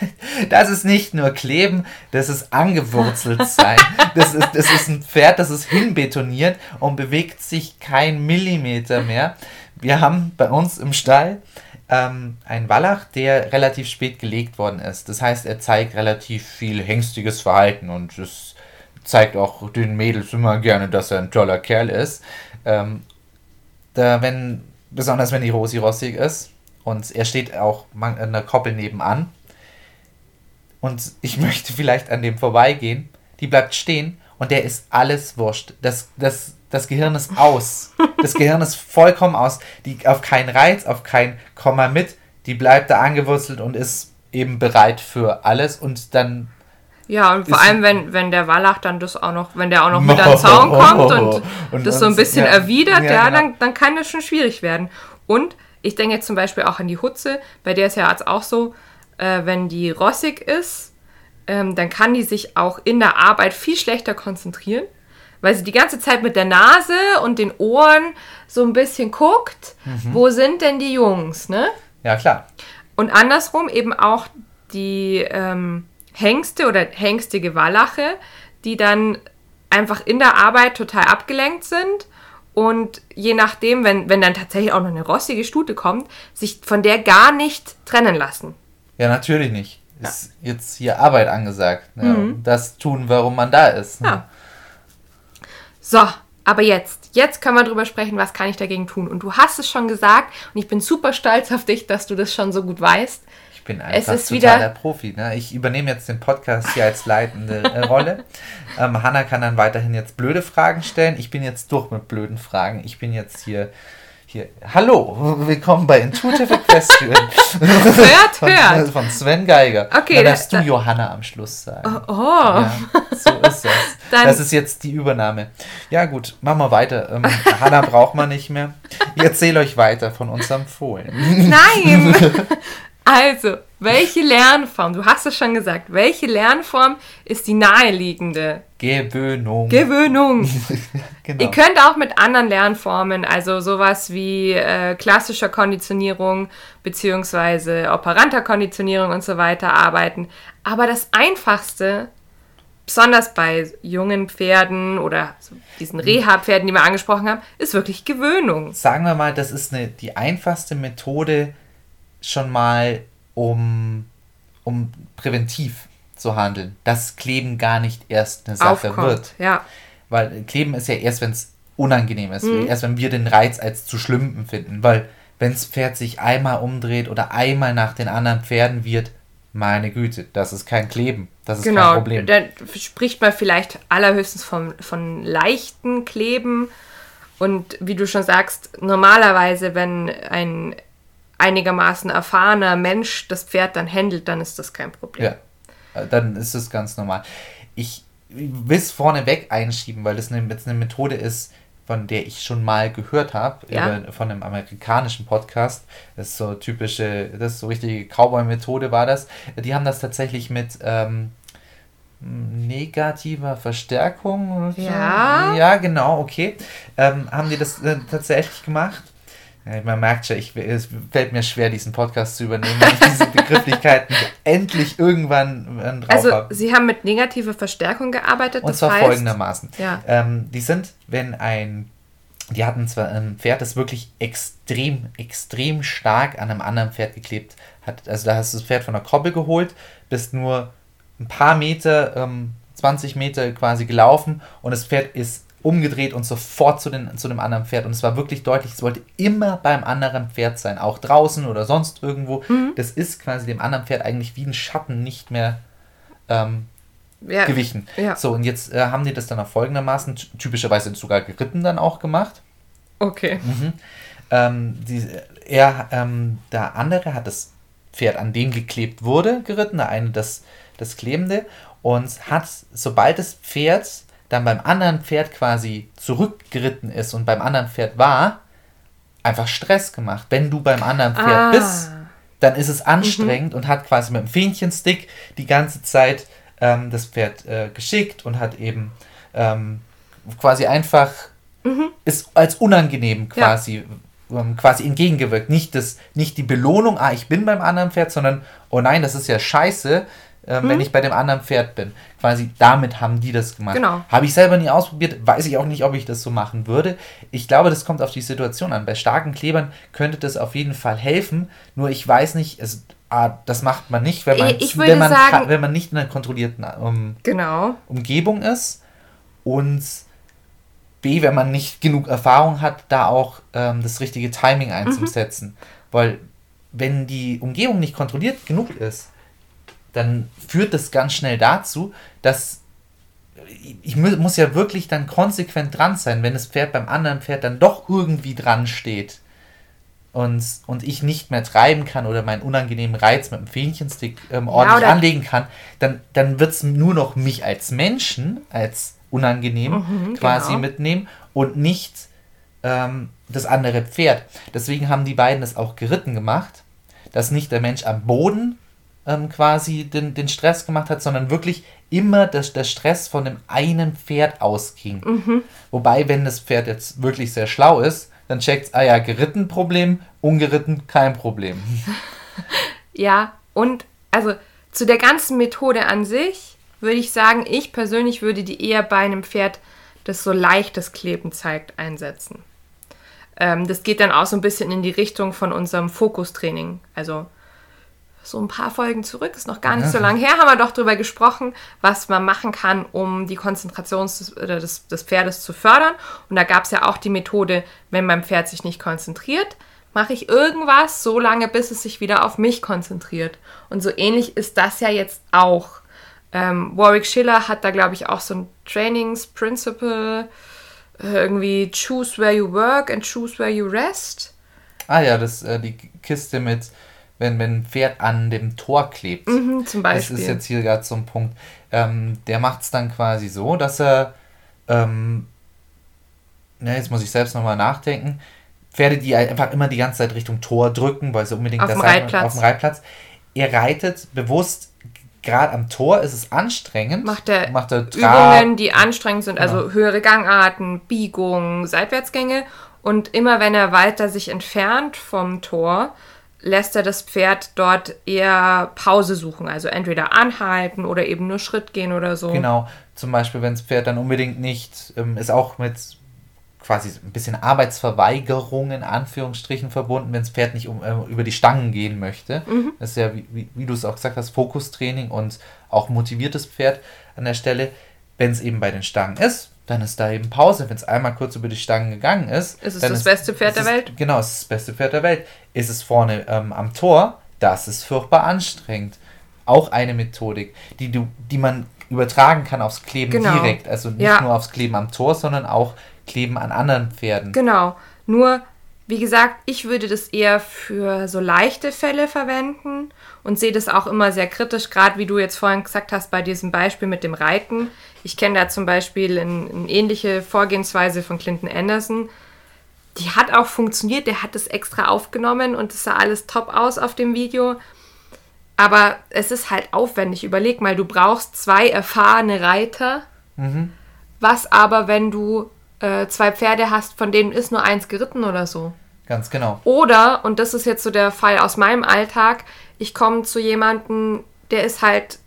<laughs> das ist nicht nur kleben, das ist angewurzelt sein. Das ist, das ist ein Pferd, das ist hinbetoniert und bewegt sich kein Millimeter mehr. Wir haben bei uns im Stall ähm, einen Wallach, der relativ spät gelegt worden ist. Das heißt, er zeigt relativ viel hengstiges Verhalten und es zeigt auch den Mädels immer gerne, dass er ein toller Kerl ist. Ähm, da, wenn, besonders wenn die Rosi rossig ist und er steht auch an der Koppel nebenan und ich <laughs> möchte vielleicht an dem vorbeigehen, die bleibt stehen und der ist alles wurscht. Das, das, das Gehirn ist aus. Das Gehirn ist vollkommen aus. Die auf keinen Reiz, auf kein Komma mit. Die bleibt da angewurzelt und ist eben bereit für alles und dann ja, und vor allem, wenn, wenn der Wallach dann das auch noch, wenn der auch noch <laughs> mit an den Zaun kommt und, und das so ein bisschen ja, erwidert, ja, ja genau. dann, dann kann das schon schwierig werden. Und ich denke jetzt zum Beispiel auch an die Hutze, bei der ist ja jetzt auch so, äh, wenn die rossig ist, ähm, dann kann die sich auch in der Arbeit viel schlechter konzentrieren, weil sie die ganze Zeit mit der Nase und den Ohren so ein bisschen guckt, mhm. wo sind denn die Jungs, ne? Ja, klar. Und andersrum eben auch die ähm, Hengste oder hängstige Wallache, die dann einfach in der Arbeit total abgelenkt sind und je nachdem, wenn, wenn dann tatsächlich auch noch eine rossige Stute kommt, sich von der gar nicht trennen lassen. Ja, natürlich nicht. Ja. Ist jetzt hier Arbeit angesagt. Ja, mhm. Das tun, warum man da ist. Ja. So, aber jetzt, jetzt können wir drüber sprechen, was kann ich dagegen tun. Und du hast es schon gesagt und ich bin super stolz auf dich, dass du das schon so gut weißt. Ich bin einfach es ist total der Profi. Ne? Ich übernehme jetzt den Podcast hier als leitende äh, <laughs> Rolle. Ähm, Hanna kann dann weiterhin jetzt blöde Fragen stellen. Ich bin jetzt durch mit blöden Fragen. Ich bin jetzt hier hier. Hallo, willkommen bei Intuitive Equestrian. hört, von, hört. Von Sven Geiger. Okay. Dann darfst du Johanna am Schluss sagen. Oh. oh. Ja, so ist das. Dann das ist jetzt die Übernahme. Ja gut, machen wir weiter. Ähm, Hanna braucht man nicht mehr. Ich erzähle euch weiter von unserem Fohlen. Nein! <laughs> Also, welche Lernform, du hast es schon gesagt, welche Lernform ist die naheliegende? Gewöhnung. Gewöhnung. <laughs> genau. Ihr könnt auch mit anderen Lernformen, also sowas wie äh, klassischer Konditionierung beziehungsweise operanter Konditionierung und so weiter arbeiten. Aber das Einfachste, besonders bei jungen Pferden oder so diesen Reha-Pferden, die wir angesprochen haben, ist wirklich Gewöhnung. Sagen wir mal, das ist eine, die einfachste Methode, schon mal, um, um präventiv zu handeln, dass Kleben gar nicht erst eine Sache Aufkommt, wird. Ja. Weil Kleben ist ja erst, wenn es unangenehm ist, mhm. erst wenn wir den Reiz als zu schlimm empfinden, weil wenn das Pferd sich einmal umdreht oder einmal nach den anderen Pferden wird, meine Güte, das ist kein Kleben, das ist genau, kein Problem. Dann spricht man vielleicht allerhöchstens von, von leichten Kleben. Und wie du schon sagst, normalerweise, wenn ein einigermaßen erfahrener Mensch das Pferd dann handelt, dann ist das kein Problem. Ja, dann ist es ganz normal. Ich will es vorneweg einschieben, weil das eine, jetzt eine Methode ist, von der ich schon mal gehört habe, ja. von einem amerikanischen Podcast. Das ist so typische, das ist so richtige Cowboy-Methode war das. Die haben das tatsächlich mit ähm, negativer Verstärkung. Ja. Ja, genau, okay. Ähm, haben die das äh, tatsächlich gemacht. Ja, man merkt schon, ich, es fällt mir schwer, diesen Podcast zu übernehmen, wenn ich diese Begrifflichkeiten <laughs> endlich irgendwann äh, drauf also, habe. Sie haben mit negativer Verstärkung gearbeitet. Und zwar heißt, folgendermaßen. Ja. Ähm, die sind, wenn ein, die hatten zwar ein Pferd, das wirklich extrem, extrem stark an einem anderen Pferd geklebt hat. Also da hast du das Pferd von der Koppel geholt, bist nur ein paar Meter, ähm, 20 Meter quasi gelaufen und das Pferd ist umgedreht und sofort zu, den, zu dem anderen Pferd. Und es war wirklich deutlich, es wollte immer beim anderen Pferd sein, auch draußen oder sonst irgendwo. Mhm. Das ist quasi dem anderen Pferd eigentlich wie ein Schatten nicht mehr ähm, ja. gewichen. Ja. So, und jetzt äh, haben die das dann auch folgendermaßen, typischerweise sogar geritten dann auch gemacht. Okay. Mhm. Ähm, die, er, ähm, der andere hat das Pferd, an dem geklebt wurde, geritten, der eine das, das Klebende, und hat, sobald das Pferd dann beim anderen Pferd quasi zurückgeritten ist und beim anderen Pferd war, einfach Stress gemacht. Wenn du beim anderen Pferd ah. bist, dann ist es anstrengend mhm. und hat quasi mit dem Fähnchenstick die ganze Zeit ähm, das Pferd äh, geschickt und hat eben ähm, quasi einfach mhm. ist als unangenehm quasi ja. ähm, quasi entgegengewirkt. Nicht, das, nicht die Belohnung, ah, ich bin beim anderen Pferd, sondern, oh nein, das ist ja scheiße, äh, mhm. wenn ich bei dem anderen Pferd bin. Quasi damit haben die das gemacht. Genau. Habe ich selber nie ausprobiert, weiß ich auch nicht, ob ich das so machen würde. Ich glaube, das kommt auf die Situation an. Bei starken Klebern könnte das auf jeden Fall helfen, nur ich weiß nicht, es, ah, das macht man nicht, wenn man, wenn man, sagen, wenn man nicht in einer kontrollierten um, genau. Umgebung ist und B, wenn man nicht genug Erfahrung hat, da auch ähm, das richtige Timing einzusetzen. Mhm. Weil wenn die Umgebung nicht kontrolliert genug ist, dann führt das ganz schnell dazu, dass ich muss ja wirklich dann konsequent dran sein, wenn das Pferd beim anderen Pferd dann doch irgendwie dran steht und, und ich nicht mehr treiben kann oder meinen unangenehmen Reiz mit dem Fähnchenstick ähm, ordentlich ja, anlegen kann, dann, dann wird es nur noch mich als Menschen, als unangenehm mhm, quasi genau. mitnehmen und nicht ähm, das andere Pferd. Deswegen haben die beiden es auch geritten gemacht, dass nicht der Mensch am Boden ähm, quasi den, den Stress gemacht hat, sondern wirklich immer das, der Stress von dem einen Pferd ausging. Mhm. Wobei, wenn das Pferd jetzt wirklich sehr schlau ist, dann checkt es, ah ja, geritten Problem, ungeritten kein Problem. <laughs> ja, und also zu der ganzen Methode an sich würde ich sagen, ich persönlich würde die eher bei einem Pferd, das so leichtes Kleben zeigt, einsetzen. Ähm, das geht dann auch so ein bisschen in die Richtung von unserem Fokustraining. Also so ein paar Folgen zurück, ist noch gar nicht ja. so lange her, haben wir doch darüber gesprochen, was man machen kann, um die Konzentration des, des, des Pferdes zu fördern. Und da gab es ja auch die Methode, wenn mein Pferd sich nicht konzentriert, mache ich irgendwas so lange, bis es sich wieder auf mich konzentriert. Und so ähnlich ist das ja jetzt auch. Ähm, Warwick Schiller hat da, glaube ich, auch so ein Trainingsprinciple, äh, irgendwie choose where you work and choose where you rest. Ah ja, das äh, die Kiste mit wenn, wenn ein Pferd an dem Tor klebt. Mhm, zum Beispiel. Das ist jetzt hier gerade so ein Punkt. Ähm, der macht es dann quasi so, dass er, ähm, na, jetzt muss ich selbst nochmal nachdenken, Pferde, die einfach immer die ganze Zeit Richtung Tor drücken, weil sie unbedingt auf das dem Reitplatz. auf dem Reitplatz. Er reitet bewusst gerade am Tor ist es anstrengend. Macht er, macht er Übungen, die anstrengend sind, also genau. also höhere Gangarten, Biegungen, Seitwärtsgänge. Und immer wenn er weiter sich entfernt vom Tor, lässt er das Pferd dort eher Pause suchen. Also entweder anhalten oder eben nur Schritt gehen oder so. Genau. Zum Beispiel, wenn das Pferd dann unbedingt nicht, ähm, ist auch mit quasi ein bisschen Arbeitsverweigerung in Anführungsstrichen verbunden, wenn das Pferd nicht um, äh, über die Stangen gehen möchte. Mhm. Das ist ja, wie, wie, wie du es auch gesagt hast, Fokustraining und auch motiviertes Pferd an der Stelle. Wenn es eben bei den Stangen ist, dann ist da eben Pause. Wenn es einmal kurz über die Stangen gegangen ist. Ist es das ist, beste Pferd der Welt? Genau, es ist das beste Pferd der Welt. Ist es vorne ähm, am Tor, das ist furchtbar anstrengend. Auch eine Methodik, die, du, die man übertragen kann aufs Kleben genau. direkt. Also nicht ja. nur aufs Kleben am Tor, sondern auch Kleben an anderen Pferden. Genau. Nur, wie gesagt, ich würde das eher für so leichte Fälle verwenden und sehe das auch immer sehr kritisch, gerade wie du jetzt vorhin gesagt hast bei diesem Beispiel mit dem Reiten. Ich kenne da zum Beispiel eine ein ähnliche Vorgehensweise von Clinton Anderson. Die hat auch funktioniert, der hat das extra aufgenommen und es sah alles top aus auf dem Video. Aber es ist halt aufwendig. Überleg mal, du brauchst zwei erfahrene Reiter. Mhm. Was aber, wenn du äh, zwei Pferde hast, von denen ist nur eins geritten oder so? Ganz genau. Oder, und das ist jetzt so der Fall aus meinem Alltag, ich komme zu jemandem, der ist halt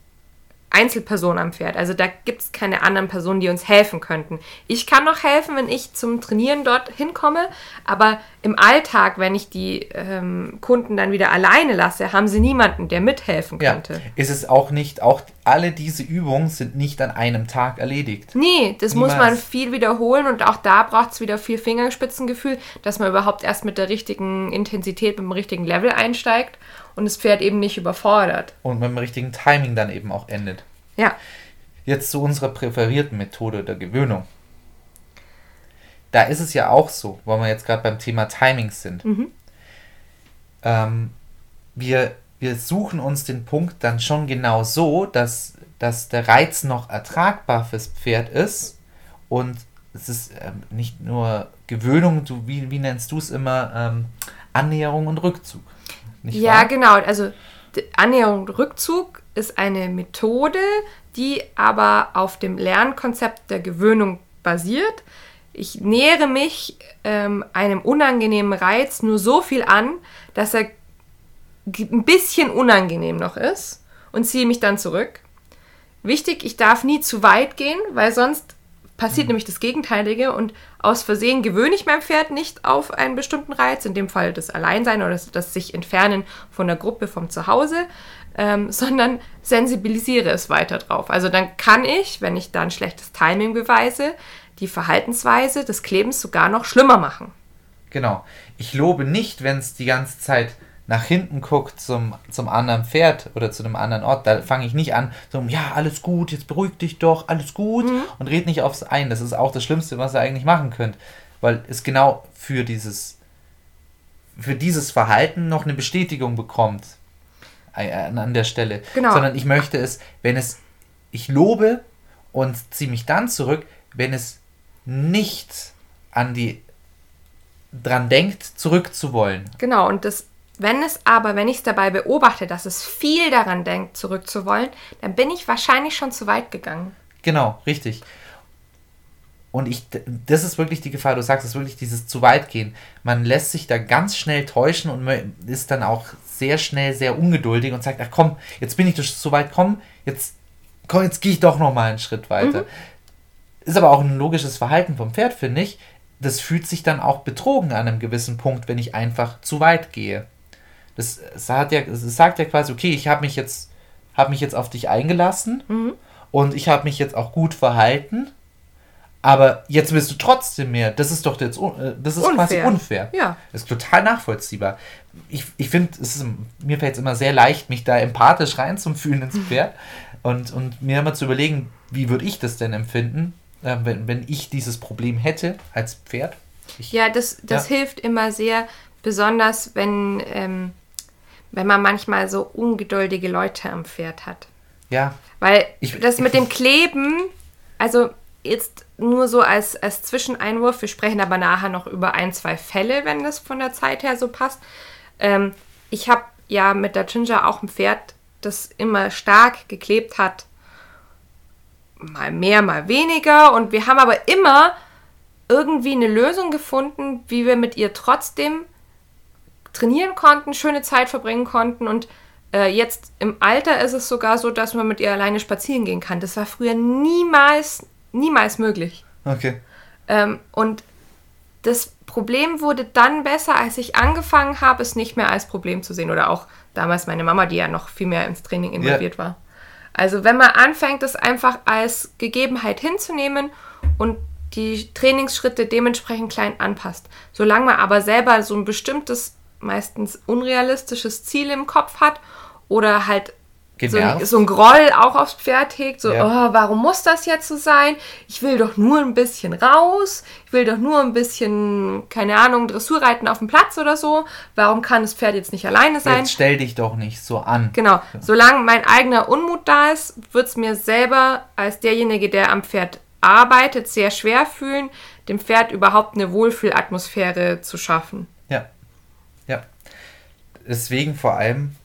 Einzelperson am Pferd. Also da gibt es keine anderen Personen, die uns helfen könnten. Ich kann noch helfen, wenn ich zum Trainieren dort hinkomme, aber im Alltag, wenn ich die ähm, Kunden dann wieder alleine lasse, haben sie niemanden, der mithelfen könnte. Ja, ist es auch nicht, auch alle diese Übungen sind nicht an einem Tag erledigt. Nee, das Niemals. muss man viel wiederholen und auch da braucht es wieder viel Fingerspitzengefühl, dass man überhaupt erst mit der richtigen Intensität, mit dem richtigen Level einsteigt und das Pferd eben nicht überfordert. Und mit dem richtigen Timing dann eben auch endet. Ja. Jetzt zu unserer präferierten Methode der Gewöhnung. Da ist es ja auch so, weil wir jetzt gerade beim Thema Timings sind. Mhm. Ähm, wir, wir suchen uns den Punkt dann schon genau so, dass, dass der Reiz noch ertragbar fürs Pferd ist und es ist ähm, nicht nur Gewöhnung, du, wie, wie nennst du es immer, ähm, Annäherung und Rückzug. Nicht ja, wahr? genau. Also Annäherung und Rückzug ist eine Methode, die aber auf dem Lernkonzept der Gewöhnung basiert. ich nähere mich ähm, einem unangenehmen Reiz nur so viel an, dass er ein bisschen unangenehm noch ist und ziehe mich dann zurück. Wichtig, ich darf nie zu weit gehen, weil sonst passiert mhm. nämlich das Gegenteilige und aus Versehen gewöhne ich mein Pferd nicht auf einen bestimmten Reiz, in dem Fall das Alleinsein oder das, das sich entfernen von der Gruppe vom Zuhause, ähm, <laughs> sondern sensibilisiere es weiter drauf. Also dann kann ich, wenn ich da ein schlechtes Timing beweise, die Verhaltensweise des Klebens sogar noch schlimmer machen. Genau. Ich lobe nicht, wenn es die ganze Zeit nach hinten guckt zum, zum anderen Pferd oder zu einem anderen Ort, da fange ich nicht an, so, ja, alles gut, jetzt beruhig dich doch, alles gut mhm. und red nicht aufs ein. Das ist auch das Schlimmste, was ihr eigentlich machen könnt, weil es genau für dieses, für dieses Verhalten noch eine Bestätigung bekommt an der Stelle. Genau. Sondern ich möchte es, wenn es, ich lobe und ziehe mich dann zurück, wenn es nicht an die dran denkt, zurückzuwollen. Genau, und das, wenn es aber, wenn ich es dabei beobachte, dass es viel daran denkt, zurückzuwollen, dann bin ich wahrscheinlich schon zu weit gegangen. Genau, richtig. Und ich, das ist wirklich die Gefahr, du sagst, es ist wirklich dieses zu weit gehen. Man lässt sich da ganz schnell täuschen und ist dann auch sehr schnell sehr ungeduldig und sagt, ach komm, jetzt bin ich zu weit, komm, jetzt, komm, jetzt gehe ich doch noch mal einen Schritt weiter. Mhm. Ist aber auch ein logisches Verhalten vom Pferd, finde ich. Das fühlt sich dann auch betrogen an einem gewissen Punkt, wenn ich einfach zu weit gehe. Das, sagt, ja, das sagt ja quasi, okay, ich habe mich, jetzt, hab mich jetzt auf dich eingelassen mhm. und ich habe mich jetzt auch gut verhalten, aber jetzt willst du trotzdem mehr. Das ist doch jetzt äh, das ist unfair. quasi unfair. Ja. Das ist total nachvollziehbar. Ich, ich finde, mir fällt es immer sehr leicht, mich da empathisch reinzufühlen ins <laughs> Pferd und, und mir immer zu überlegen, wie würde ich das denn empfinden? äh, wenn, wenn ich dieses Problem hätte als Pferd. Ich, ja, das, das ja. hilft immer sehr, besonders wenn, ähm, wenn man manchmal so ungeduldige Leute am Pferd hat. Ja. Weil ich, das mit dem Kleben, also jetzt nur so als, als Zwischeneinwurf, wir sprechen aber nachher noch über ein, zwei Fälle, wenn das von der Zeit her so passt. Ähm, ich habe ja mit der Ginger auch ein Pferd, das immer stark geklebt hat mal mehr, mal weniger. Und wir haben aber immer irgendwie eine Lösung gefunden, wie wir mit ihr trotzdem trainieren konnten, schöne Zeit verbringen konnten. Und äh, jetzt im Alter ist es sogar so, dass man mit ihr alleine spazieren gehen kann. Das war früher niemals, niemals möglich. Okay. Ähm, und das Problem wurde dann besser, als ich angefangen habe, es nicht mehr als Problem zu sehen. Oder auch damals meine Mama, die ja noch viel mehr ins Training involviert ja. war. Also wenn man anfängt, es einfach als Gegebenheit hinzunehmen und die Trainingsschritte dementsprechend klein anpasst. Solange man aber selber so ein bestimmtes, meistens unrealistisches Ziel im Kopf hat oder halt so ein, so ein, Groll auch aufs Pferd hegt, so, ja. oh, warum muss das jetzt so sein? Ich will doch nur ein bisschen raus, ich will doch nur ein bisschen, keine Ahnung, Dressurreiten auf dem Platz oder so. Warum kann das Pferd jetzt nicht alleine sein? Jetzt stell dich doch nicht so an. Genau, solange mein eigener Unmut da ist, wird es mir selber als derjenige, der am Pferd arbeitet, sehr schwer fühlen, dem Pferd überhaupt eine Wohlfühlatmosphäre zu schaffen. Ja, ja. Deswegen vor allem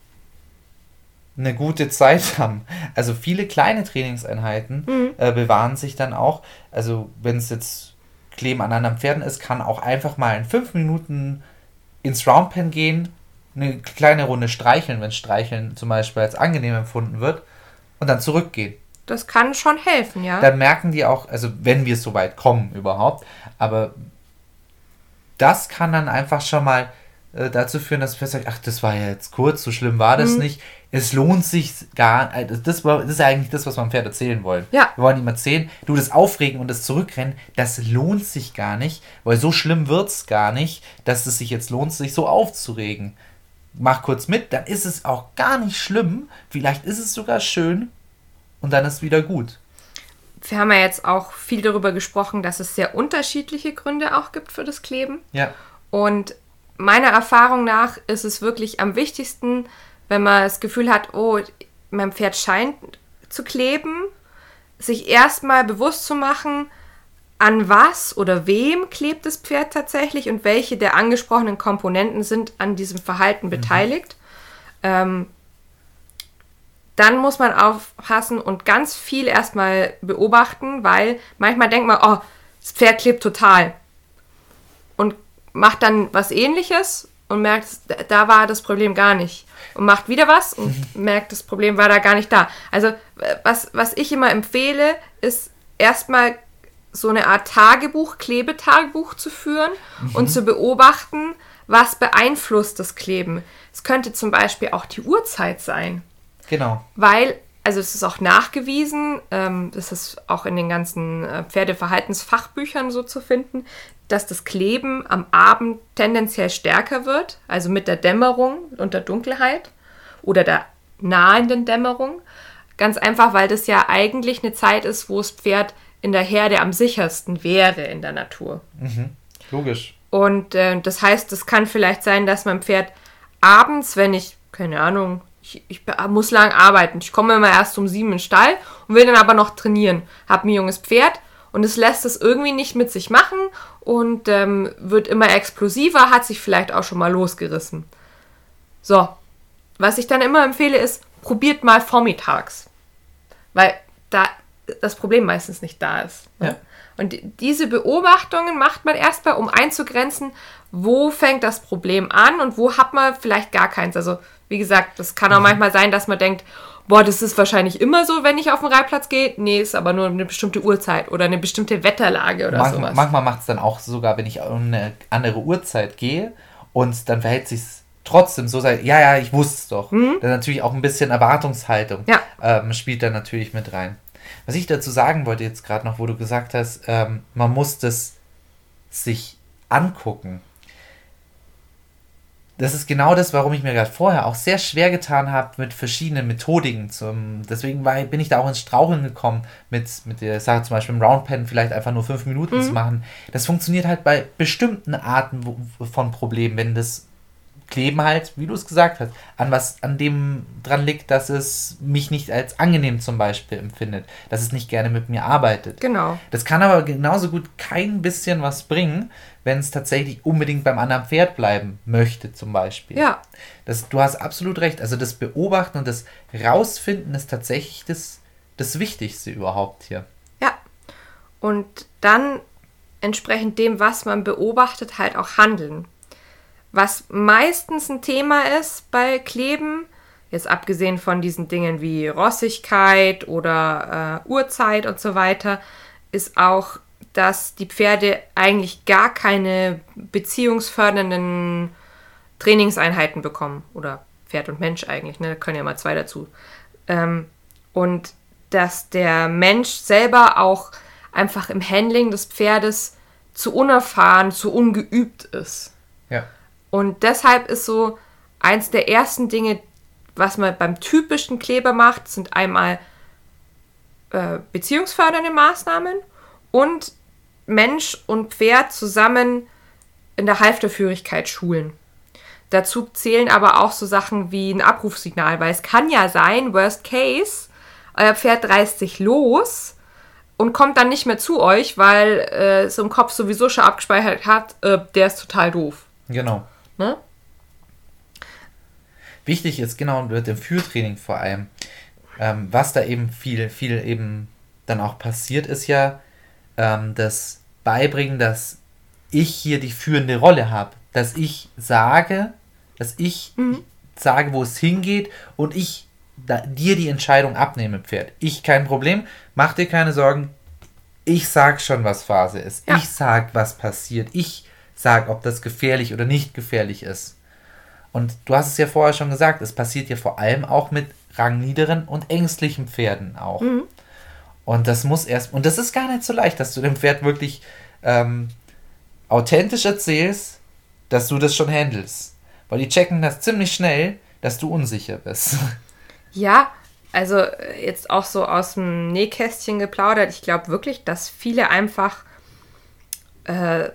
eine gute Zeit <laughs> haben. Also viele kleine Trainingseinheiten mhm. äh, bewahren sich dann auch. Also wenn es jetzt Kleben an anderen Pferden ist, kann auch einfach mal in fünf Minuten ins Roundpen gehen, eine kleine Runde streicheln, wenn Streicheln zum Beispiel als angenehm empfunden wird, und dann zurückgehen. Das kann schon helfen, ja. Dann merken die auch, also wenn wir so weit kommen überhaupt, aber das kann dann einfach schon mal äh, dazu führen, dass Pferd sagt, ach, das war ja jetzt kurz, so schlimm war das mhm. nicht es lohnt sich gar äh, das, das ist eigentlich das, was wir am Pferd erzählen wollen. Ja. Wir wollen ihm erzählen, du das Aufregen und das Zurückrennen, das lohnt sich gar nicht, weil so schlimm wird es gar nicht, dass es sich jetzt lohnt, sich so aufzuregen. Mach kurz mit, dann ist es auch gar nicht schlimm, vielleicht ist es sogar schön und dann ist wieder gut. Wir haben ja jetzt auch viel darüber gesprochen, dass es sehr unterschiedliche Gründe auch gibt für das Kleben. Ja. Und meiner Erfahrung nach ist es wirklich am wichtigsten, wenn man das Gefühl hat, oh, mein Pferd scheint zu kleben, sich erstmal bewusst zu machen, an was oder wem klebt das Pferd tatsächlich und welche der angesprochenen Komponenten sind an diesem Verhalten mhm. beteiligt. Ähm, dann muss man aufpassen und ganz viel erstmal beobachten, weil manchmal denkt man, oh, Das Pferd klebt total macht dann was ähnliches und merkt, da war das Problem gar nicht. Und macht wieder was und mhm. merkt, das Problem war da gar nicht da. Also, was, was ich immer empfehle, ist erstmal so eine Art Tagebuch, Klebetagebuch zu führen mhm. und zu beobachten, was beeinflusst das Kleben. Es könnte zum Beispiel auch die Uhrzeit sein. Genau. Weil, also es ist auch nachgewiesen, ähm, das ist auch in den ganzen äh, Pferdeverhaltensfachbüchern so zu finden, dass das Kleben am Abend tendenziell stärker wird, also mit der Dämmerung und der Dunkelheit oder der nahenden Dämmerung. Ganz einfach, weil das ja eigentlich eine Zeit ist, wo das Pferd in der Herde am sichersten wäre in der Natur. Mhm. Logisch. Und äh, das heißt, es kann vielleicht sein, dass mein Pferd abends, wenn ich, keine Ahnung, ich, ich, muss lang arbeiten, ich komme immer erst um sieben in den Stall und will dann aber noch trainieren, habe ein junges Pferd und es lässt es irgendwie nicht mit sich machen und ähm, wird immer explosiver, hat sich vielleicht auch schon mal losgerissen. So, was ich dann immer empfehle ist, probiert mal vormittags, weil da das Problem meistens nicht da ist. Ne? Ja. Und diese Beobachtungen macht man erstmal, um einzugrenzen, wo fängt das Problem an und wo hat man vielleicht gar keins. Also, wie gesagt, das kann auch mhm. manchmal sein, dass man denkt, boah, das ist wahrscheinlich immer so, wenn ich auf den Reitplatz gehe. Nee, ist aber nur eine bestimmte Uhrzeit oder eine bestimmte Wetterlage oder Manch, sowas. Manchmal macht es dann auch sogar, wenn ich um eine andere Uhrzeit gehe und dann verhält sich trotzdem so sein, ja, ja, ich wusste es doch. Mhm. Dann natürlich auch ein bisschen Erwartungshaltung ja. ähm, spielt da natürlich mit rein. Was ich dazu sagen wollte jetzt gerade noch, wo du gesagt hast, ähm, man muss das sich angucken. Das ist genau das, warum ich mir gerade vorher auch sehr schwer getan habe mit verschiedenen Methodiken. Zum, deswegen war, bin ich da auch ins Straucheln gekommen, mit, mit der Sache zum Beispiel im Roundpen vielleicht einfach nur fünf Minuten mhm. zu machen. Das funktioniert halt bei bestimmten Arten von Problemen, wenn das kleben halt, wie du es gesagt hast, an was, an dem dran liegt, dass es mich nicht als angenehm zum Beispiel empfindet, dass es nicht gerne mit mir arbeitet. Genau. Das kann aber genauso gut kein bisschen was bringen, wenn es tatsächlich unbedingt beim anderen Pferd bleiben möchte, zum Beispiel. Ja. Das, du hast absolut recht. Also das Beobachten und das Rausfinden ist tatsächlich das, das Wichtigste überhaupt hier. Ja. Und dann entsprechend dem, was man beobachtet, halt auch handeln. Was meistens ein Thema ist bei Kleben, jetzt abgesehen von diesen Dingen wie Rossigkeit oder äh, Uhrzeit und so weiter, ist auch, dass die Pferde eigentlich gar keine beziehungsfördernden Trainingseinheiten bekommen. Oder Pferd und Mensch eigentlich, ne? Da können ja mal zwei dazu. Ähm, und dass der Mensch selber auch einfach im Handling des Pferdes zu unerfahren, zu ungeübt ist. Ja. Und deshalb ist so eins der ersten Dinge, was man beim typischen Kleber macht, sind einmal äh, beziehungsfördernde Maßnahmen und Mensch und Pferd zusammen in der Halfterführigkeit schulen. Dazu zählen aber auch so Sachen wie ein Abrufsignal, weil es kann ja sein, worst case, euer Pferd reißt sich los und kommt dann nicht mehr zu euch, weil äh, es im Kopf sowieso schon abgespeichert hat, äh, der ist total doof. Genau. Ne? Wichtig ist genau mit dem Führtraining vor allem, ähm, was da eben viel, viel eben dann auch passiert, ist ja ähm, das Beibringen, dass ich hier die führende Rolle habe, dass ich sage, dass ich mhm. sage, wo es hingeht und ich da, dir die Entscheidung abnehme, Pferd. Ich kein Problem, mach dir keine Sorgen. Ich sag schon, was Phase ist. Ja. Ich sag, was passiert. Ich sage, ob das gefährlich oder nicht gefährlich ist. Und du hast es ja vorher schon gesagt, es passiert ja vor allem auch mit rangniederen und ängstlichen Pferden auch. Mhm. Und das muss erst, und das ist gar nicht so leicht, dass du dem Pferd wirklich ähm, authentisch erzählst, dass du das schon handelst. Weil die checken das ziemlich schnell, dass du unsicher bist. <laughs> Ja, also äh, jetzt auch so aus dem Nähkästchen geplaudert. Ich glaube wirklich, dass viele einfach äh,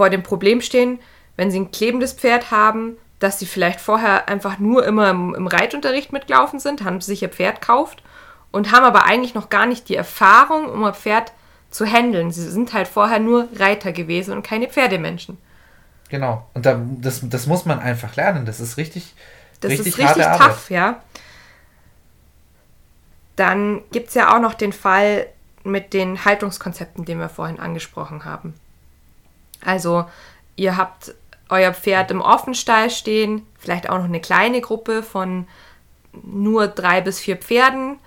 vor dem Problem stehen, wenn sie ein klebendes Pferd haben, dass sie vielleicht vorher einfach nur immer im, im Reitunterricht mitgelaufen sind, haben sich ihr Pferd kauft und haben aber eigentlich noch gar nicht die Erfahrung, um ein Pferd zu handeln. Sie sind halt vorher nur Reiter gewesen und keine Pferdemenschen. Genau. Und da, das, das muss man einfach lernen. Das ist richtig, das richtig, ist richtig tough, ja. Dann gibt es ja auch noch den Fall, mit den Haltungskonzepten, die wir vorhin angesprochen haben. Also ihr habt euer Pferd im Offenstall stehen, vielleicht auch noch eine kleine Gruppe von nur drei bis vier Pferden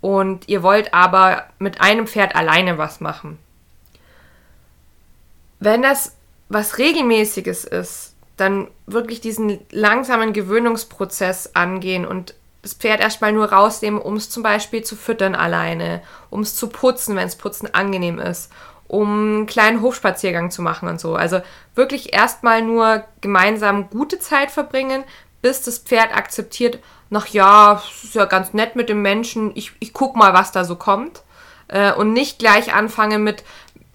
und ihr wollt aber mit einem Pferd alleine was machen. Wenn das was regelmäßiges ist, dann wirklich diesen langsamen Gewöhnungsprozess angehen und das Pferd erstmal nur rausnehmen, um es zum Beispiel zu füttern alleine, um es zu putzen, wenn es Putzen angenehm ist, um einen kleinen Hofspaziergang zu machen und so. Also wirklich erstmal nur gemeinsam gute Zeit verbringen, bis das Pferd akzeptiert, nach ja, ist ja ganz nett mit dem Menschen, ich, ich guck mal, was da so kommt. Äh, und nicht gleich anfangen mit,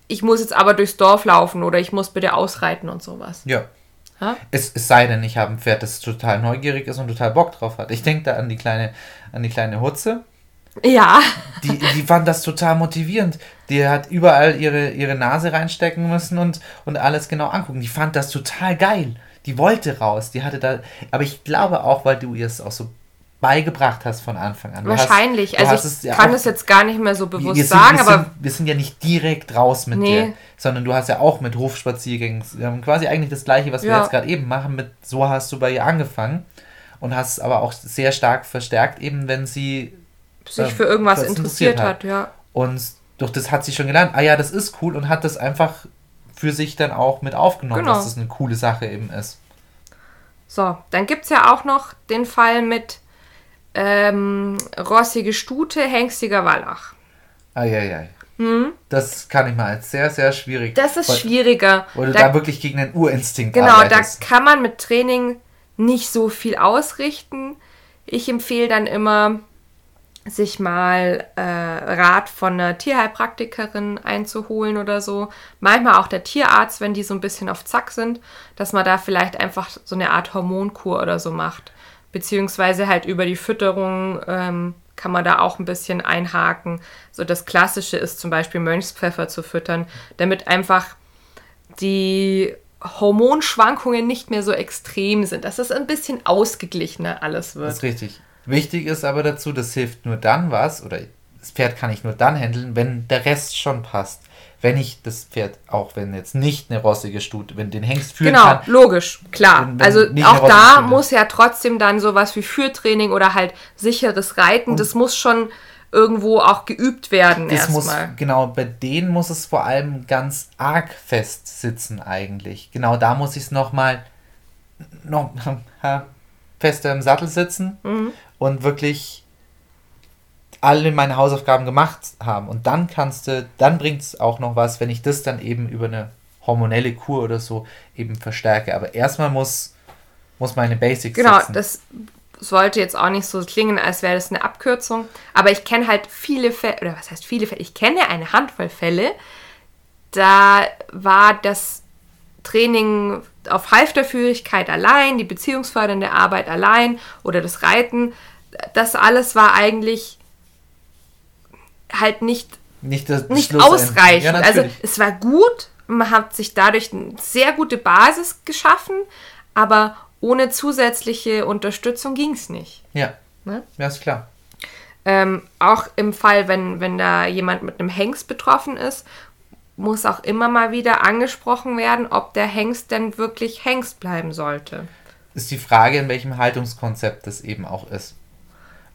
ich muss jetzt aber durchs Dorf laufen oder ich muss bitte ausreiten und sowas. Ja. Es, es sei denn, ich habe ein Pferd, das total neugierig ist und total Bock drauf hat. Ich denke da an die kleine, an die kleine Hutze. Ja. Die, die fand das total motivierend. Die hat überall ihre, ihre Nase reinstecken müssen und, und alles genau angucken. Die fand das total geil. Die wollte raus. Die hatte da. Aber ich glaube auch, weil du ihr es auch so beigebracht hast von Anfang an. Wahrscheinlich. Hast, also ich ja kann es jetzt gar nicht mehr so bewusst sind, sagen, wir aber... Sind, wir sind ja nicht direkt raus mit nee. dir, sondern du hast ja auch mit Hofspaziergängen, wir haben quasi eigentlich das gleiche, was wir jetzt gerade eben machen, mit so hast du bei ihr angefangen und hast aber auch sehr stark verstärkt, eben wenn sie sich für irgendwas interessiert, interessiert hat. hat, ja. Und durch das hat sie schon gelernt, ah ja, das ist cool und hat das einfach für sich dann auch mit aufgenommen, genau. dass das eine coole Sache eben ist. So, dann gibt es ja auch noch den Fall mit ähm, rossige Stute, hengstiger Wallach. Eieiei. Hm? Das kann ich mal als sehr, sehr schwierig. Das ist weil, schwieriger. Weil du da, da, wirklich gegen den Urinstinkt Genau, arbeitest. da kann man mit Training nicht so viel ausrichten. Ich empfehle dann immer, sich mal äh, Rat von einer Tierheilpraktikerin einzuholen oder so. Manchmal auch der Tierarzt, wenn die so ein bisschen auf Zack sind, dass man da vielleicht einfach so eine Art Hormonkur oder so macht beziehungsweise halt über die Fütterung ähm, kann man da auch ein bisschen einhaken. So das Klassische ist zum Beispiel Mönchspfeffer zu füttern, damit einfach die Hormonschwankungen nicht mehr so extrem sind, dass es ein bisschen ausgeglichener alles wird. Das ist richtig. Wichtig ist aber dazu, das hilft nur dann was, oder das Pferd kann ich nur dann handeln, wenn der Rest schon passt wenn ich das Pferd, auch wenn jetzt nicht eine rossige Stute, wenn den Hengst führen genau, kann. Genau, logisch, klar. Wenn, wenn also auch da Stute. muss ja trotzdem dann sowas wie Führtraining oder halt sicheres Reiten, Und das muss schon irgendwo auch geübt werden erstmal. Genau, bei denen muss es vor allem ganz arg fest sitzen eigentlich. Genau, da muss ich es nochmal noch, <laughs> fester im Sattel sitzen mhm. Und wirklich alle meine Hausaufgaben gemacht haben. Und dann kannst du, dann bringt es auch noch was, wenn ich das dann eben über eine hormonelle Kur oder so eben verstärke. Aber erstmal muss, muss meine Basics Genau, sitzen. das sollte jetzt auch nicht so klingen, als wäre das eine Abkürzung. Aber ich kenne halt viele Fälle, oder was heißt viele Fälle? Ich kenne eine Handvoll Fälle, da war das Training auf Halfterführigkeit allein, die beziehungsfördernde Arbeit allein oder das Reiten, das alles war eigentlich halt nicht, nicht, nicht ausreichend. Ja, also es war gut, man hat sich dadurch eine sehr gute Basis geschaffen, aber ohne zusätzliche Unterstützung ging es nicht. Ja. Ne? Ja, ist klar. Ähm, auch im Fall, wenn, wenn da jemand mit einem Hengst betroffen ist, muss auch immer mal wieder angesprochen werden, ob der Hengst denn wirklich Hengst bleiben sollte. Ist die Frage, in welchem Haltungskonzept das eben auch ist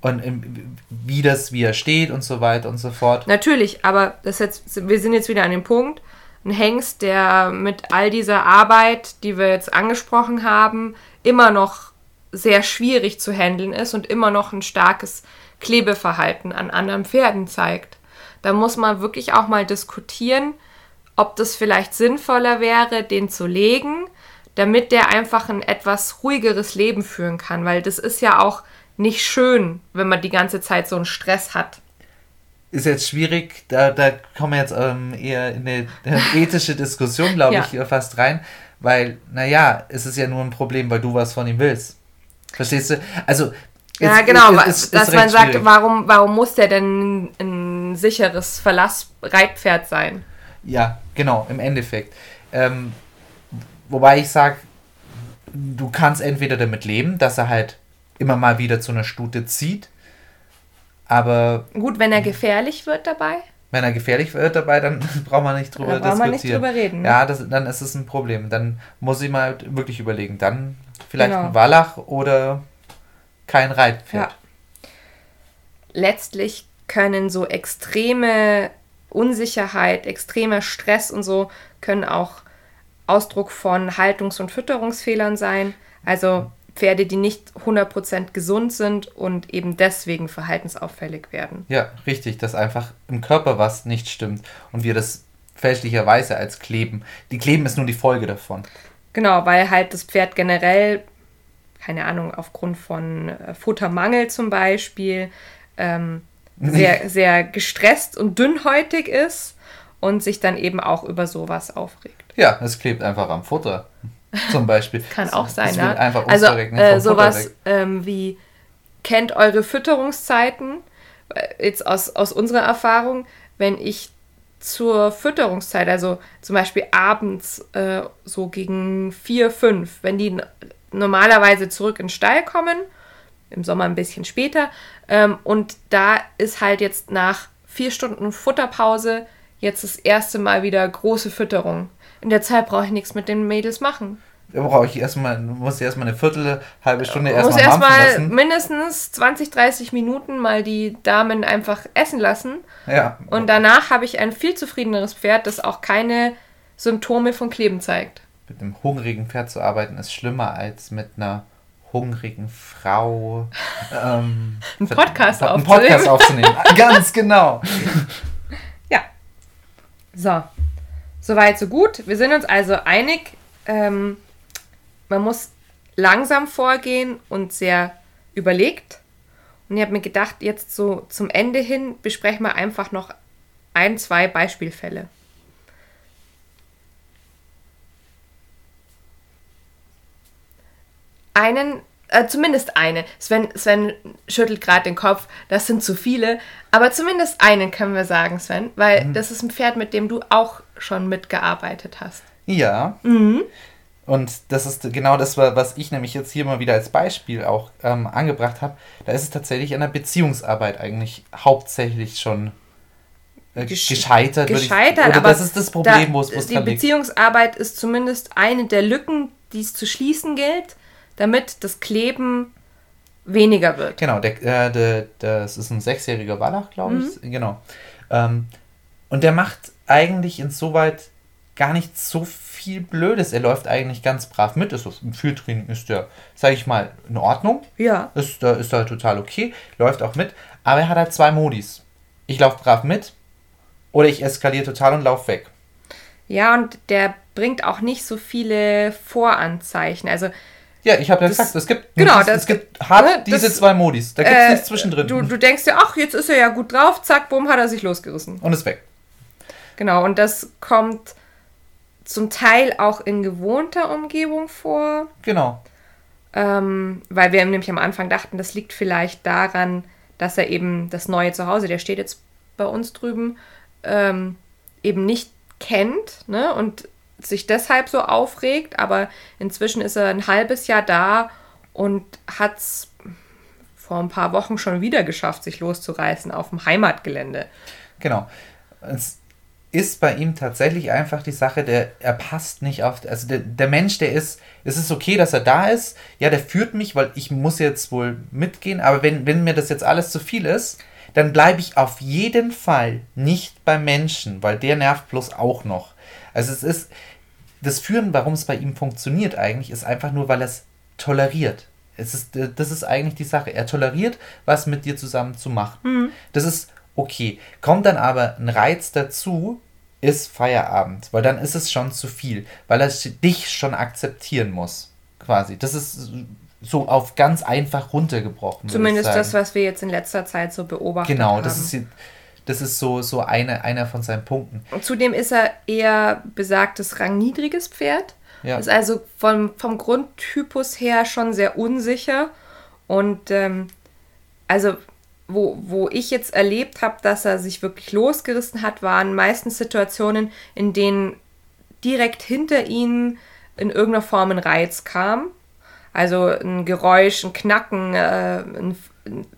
und wie das, wie er steht und so weiter und so fort. Natürlich, aber das jetzt, wir sind jetzt wieder an dem Punkt, ein Hengst, der mit all dieser Arbeit, die wir jetzt angesprochen haben, immer noch sehr schwierig zu handeln ist und immer noch ein starkes Klebeverhalten an anderen Pferden zeigt. Da muss man wirklich auch mal diskutieren, ob das vielleicht sinnvoller wäre, den zu legen, damit der einfach ein etwas ruhigeres Leben führen kann, weil das ist ja auch nicht schön, wenn man die ganze Zeit so einen Stress hat. Ist jetzt schwierig, da, da kommen wir jetzt ähm, eher in eine, eine <laughs> ethische Diskussion, glaube ja. ich, fast rein, weil, naja, es ist ja nur ein Problem, weil du was von ihm willst. Verstehst du? Also, ja, genau, ist, ist, dass man sagt, warum, warum muss der denn ein sicheres Verlass-Reitpferd sein? Ja, genau, im Endeffekt. Ähm, wobei ich sage, du kannst entweder damit leben, dass er halt immer mal wieder zu einer Stute zieht. Aber. Gut, wenn er gefährlich wird dabei? Wenn er gefährlich wird dabei, dann <laughs> braucht man nicht drüber Da braucht man diskutieren. nicht drüber reden, ne? Ja, das, dann ist es ein Problem. Dann muss ich mal wirklich überlegen. Dann vielleicht Genau. ein Wallach oder kein Reitpferd. Ja. Letztlich können so extreme Unsicherheit, extremer Stress und so können auch Ausdruck von Haltungs- und Fütterungsfehlern sein. Also Pferde, die nicht 100% gesund sind und eben deswegen verhaltensauffällig werden. Ja, richtig, dass einfach im Körper was nicht stimmt und wir das fälschlicherweise als Kleben. Die Kleben ist nur die Folge davon. Genau, weil halt das Pferd generell, keine Ahnung, aufgrund von äh, Futtermangel zum Beispiel, ähm, sehr, sehr gestresst und dünnhäutig ist und sich dann eben auch über sowas aufregt. Ja, es klebt einfach am Futter. <laughs> Zum Beispiel. Kann auch sein, Es will ne? einfach Also äh, sowas ähm, wie kennt eure Fütterungszeiten. Jetzt aus, aus unserer Erfahrung, wenn ich zur Fütterungszeit, also zum Beispiel abends äh, so gegen vier, fünf, wenn die normalerweise zurück in den Stall kommen, im Sommer ein bisschen später, ähm, und da ist halt jetzt nach vier Stunden Futterpause jetzt das erste Mal wieder große Fütterung. In der Zeit brauche ich nichts mit den Mädels machen. Da brauche ich erstmal, muss ich erstmal eine Viertel, halbe Stunde muss erstmal mampfen erstmal lassen. mindestens 20, 30 Minuten mal die Damen einfach essen lassen. Ja. Und danach habe ich ein viel zufriedeneres Pferd, das auch keine Symptome von Kleben zeigt. Mit einem hungrigen Pferd zu arbeiten ist schlimmer als mit einer hungrigen Frau. Ähm, <laughs> Einen Podcast einen aufzunehmen. Podcast aufzunehmen. <laughs> Ganz genau. Ja. So. Soweit, so gut. Wir sind uns also einig, ähm, man muss langsam vorgehen und sehr überlegt. Und ich habe mir gedacht, jetzt so zum Ende hin besprechen wir einfach noch ein, zwei Beispielfälle. Einen, äh, zumindest einen. Sven, Sven schüttelt gerade den Kopf, das sind zu viele. Aber zumindest einen können wir sagen, Sven, weil das ist ein Pferd, mit dem du auch schon mitgearbeitet hast. Ja. Und das ist genau das, wa- was ich nämlich jetzt hier mal wieder als Beispiel auch ähm, angebracht habe. Da ist es tatsächlich an der Beziehungsarbeit eigentlich hauptsächlich schon äh, Gesch- gescheitert. gescheitert, ich, oder aber das ist das Problem, da, wo es Die liegt. Beziehungsarbeit ist zumindest eine der Lücken, die es zu schließen gilt, damit das Kleben weniger wird. Genau, der, äh, der, das ist ein sechsjähriger Wallach, glaube Mhm. ich. Genau. Ähm, und der macht eigentlich insoweit gar nicht so viel Blödes. Er läuft eigentlich ganz brav mit. Ist, Im Fühltraining ist der, sage ich mal, in Ordnung. Ja. Ist, da ist da total okay. Läuft auch mit. Aber er hat halt zwei Modis. Ich laufe brav mit oder ich eskaliere total und laufe weg. Ja, und der bringt auch nicht so viele Voranzeichen. Also Ja, ich habe ja Das- gesagt, es gibt, genau, es, das- es gibt hart ne, diese das- zwei Modis. Da gibt es äh, nichts zwischendrin. Du, du denkst dir, ach, jetzt ist er ja gut drauf, zack, bumm, hat er sich losgerissen. und ist weg. Genau, und das kommt zum Teil auch in gewohnter Umgebung vor. Genau. Ähm, weil wir nämlich am Anfang dachten, das liegt vielleicht daran, dass er eben das neue Zuhause, der steht jetzt bei uns drüben, ähm, eben nicht kennt ne? und sich deshalb so aufregt. Aber inzwischen ist er ein halbes Jahr da und hat es vor ein paar Wochen schon wieder geschafft, sich loszureißen auf dem Heimatgelände. Genau. Es ist bei ihm tatsächlich einfach die Sache, der, er passt nicht auf, also der, der Mensch, der ist, es ist okay, dass er da ist, ja, der führt mich, weil ich muss jetzt wohl mitgehen, aber wenn, wenn mir das jetzt alles zu viel ist, dann bleibe ich auf jeden Fall nicht beim Menschen, weil der nervt bloß auch noch. Also es ist, das Führen, warum es bei ihm funktioniert eigentlich, ist einfach nur, weil er es toleriert. Es ist, das ist eigentlich die Sache. Er toleriert, was mit dir zusammen zu machen. Das ist okay. Kommt dann aber ein Reiz dazu, ist Feierabend, weil dann ist es schon zu viel, weil er dich schon akzeptieren muss, quasi. Das ist so auf ganz einfach runtergebrochen. Zumindest das, was wir jetzt in letzter Zeit so beobachtet Genau, haben. das ist, die- das ist so, so eine, einer von seinen Punkten. Und Zudem ist er eher besagtes rangniedriges Pferd. Ja. Ist also vom, vom Grundtypus her schon sehr unsicher. Und ähm, also, wo, wo ich jetzt erlebt habe, dass er sich wirklich losgerissen hat, waren meistens Situationen, in denen direkt hinter ihm in irgendeiner Form ein Reiz kam. Also ein Geräusch, ein Knacken, äh, ein,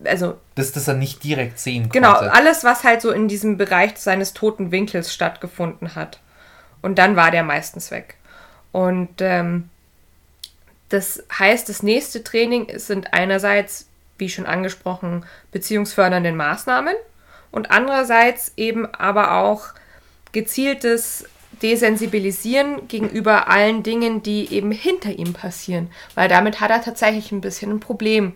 also dass das er nicht direkt sehen genau konnte. alles, was halt so in diesem Bereich seines toten Winkels stattgefunden hat. Und dann war der meistens weg. Und ähm, das heißt, das nächste Training sind einerseits, wie schon angesprochen, beziehungsfördernde Maßnahmen und andererseits eben aber auch gezieltes Desensibilisieren gegenüber allen Dingen, die eben hinter ihm passieren, weil damit hat er tatsächlich ein bisschen ein Problem.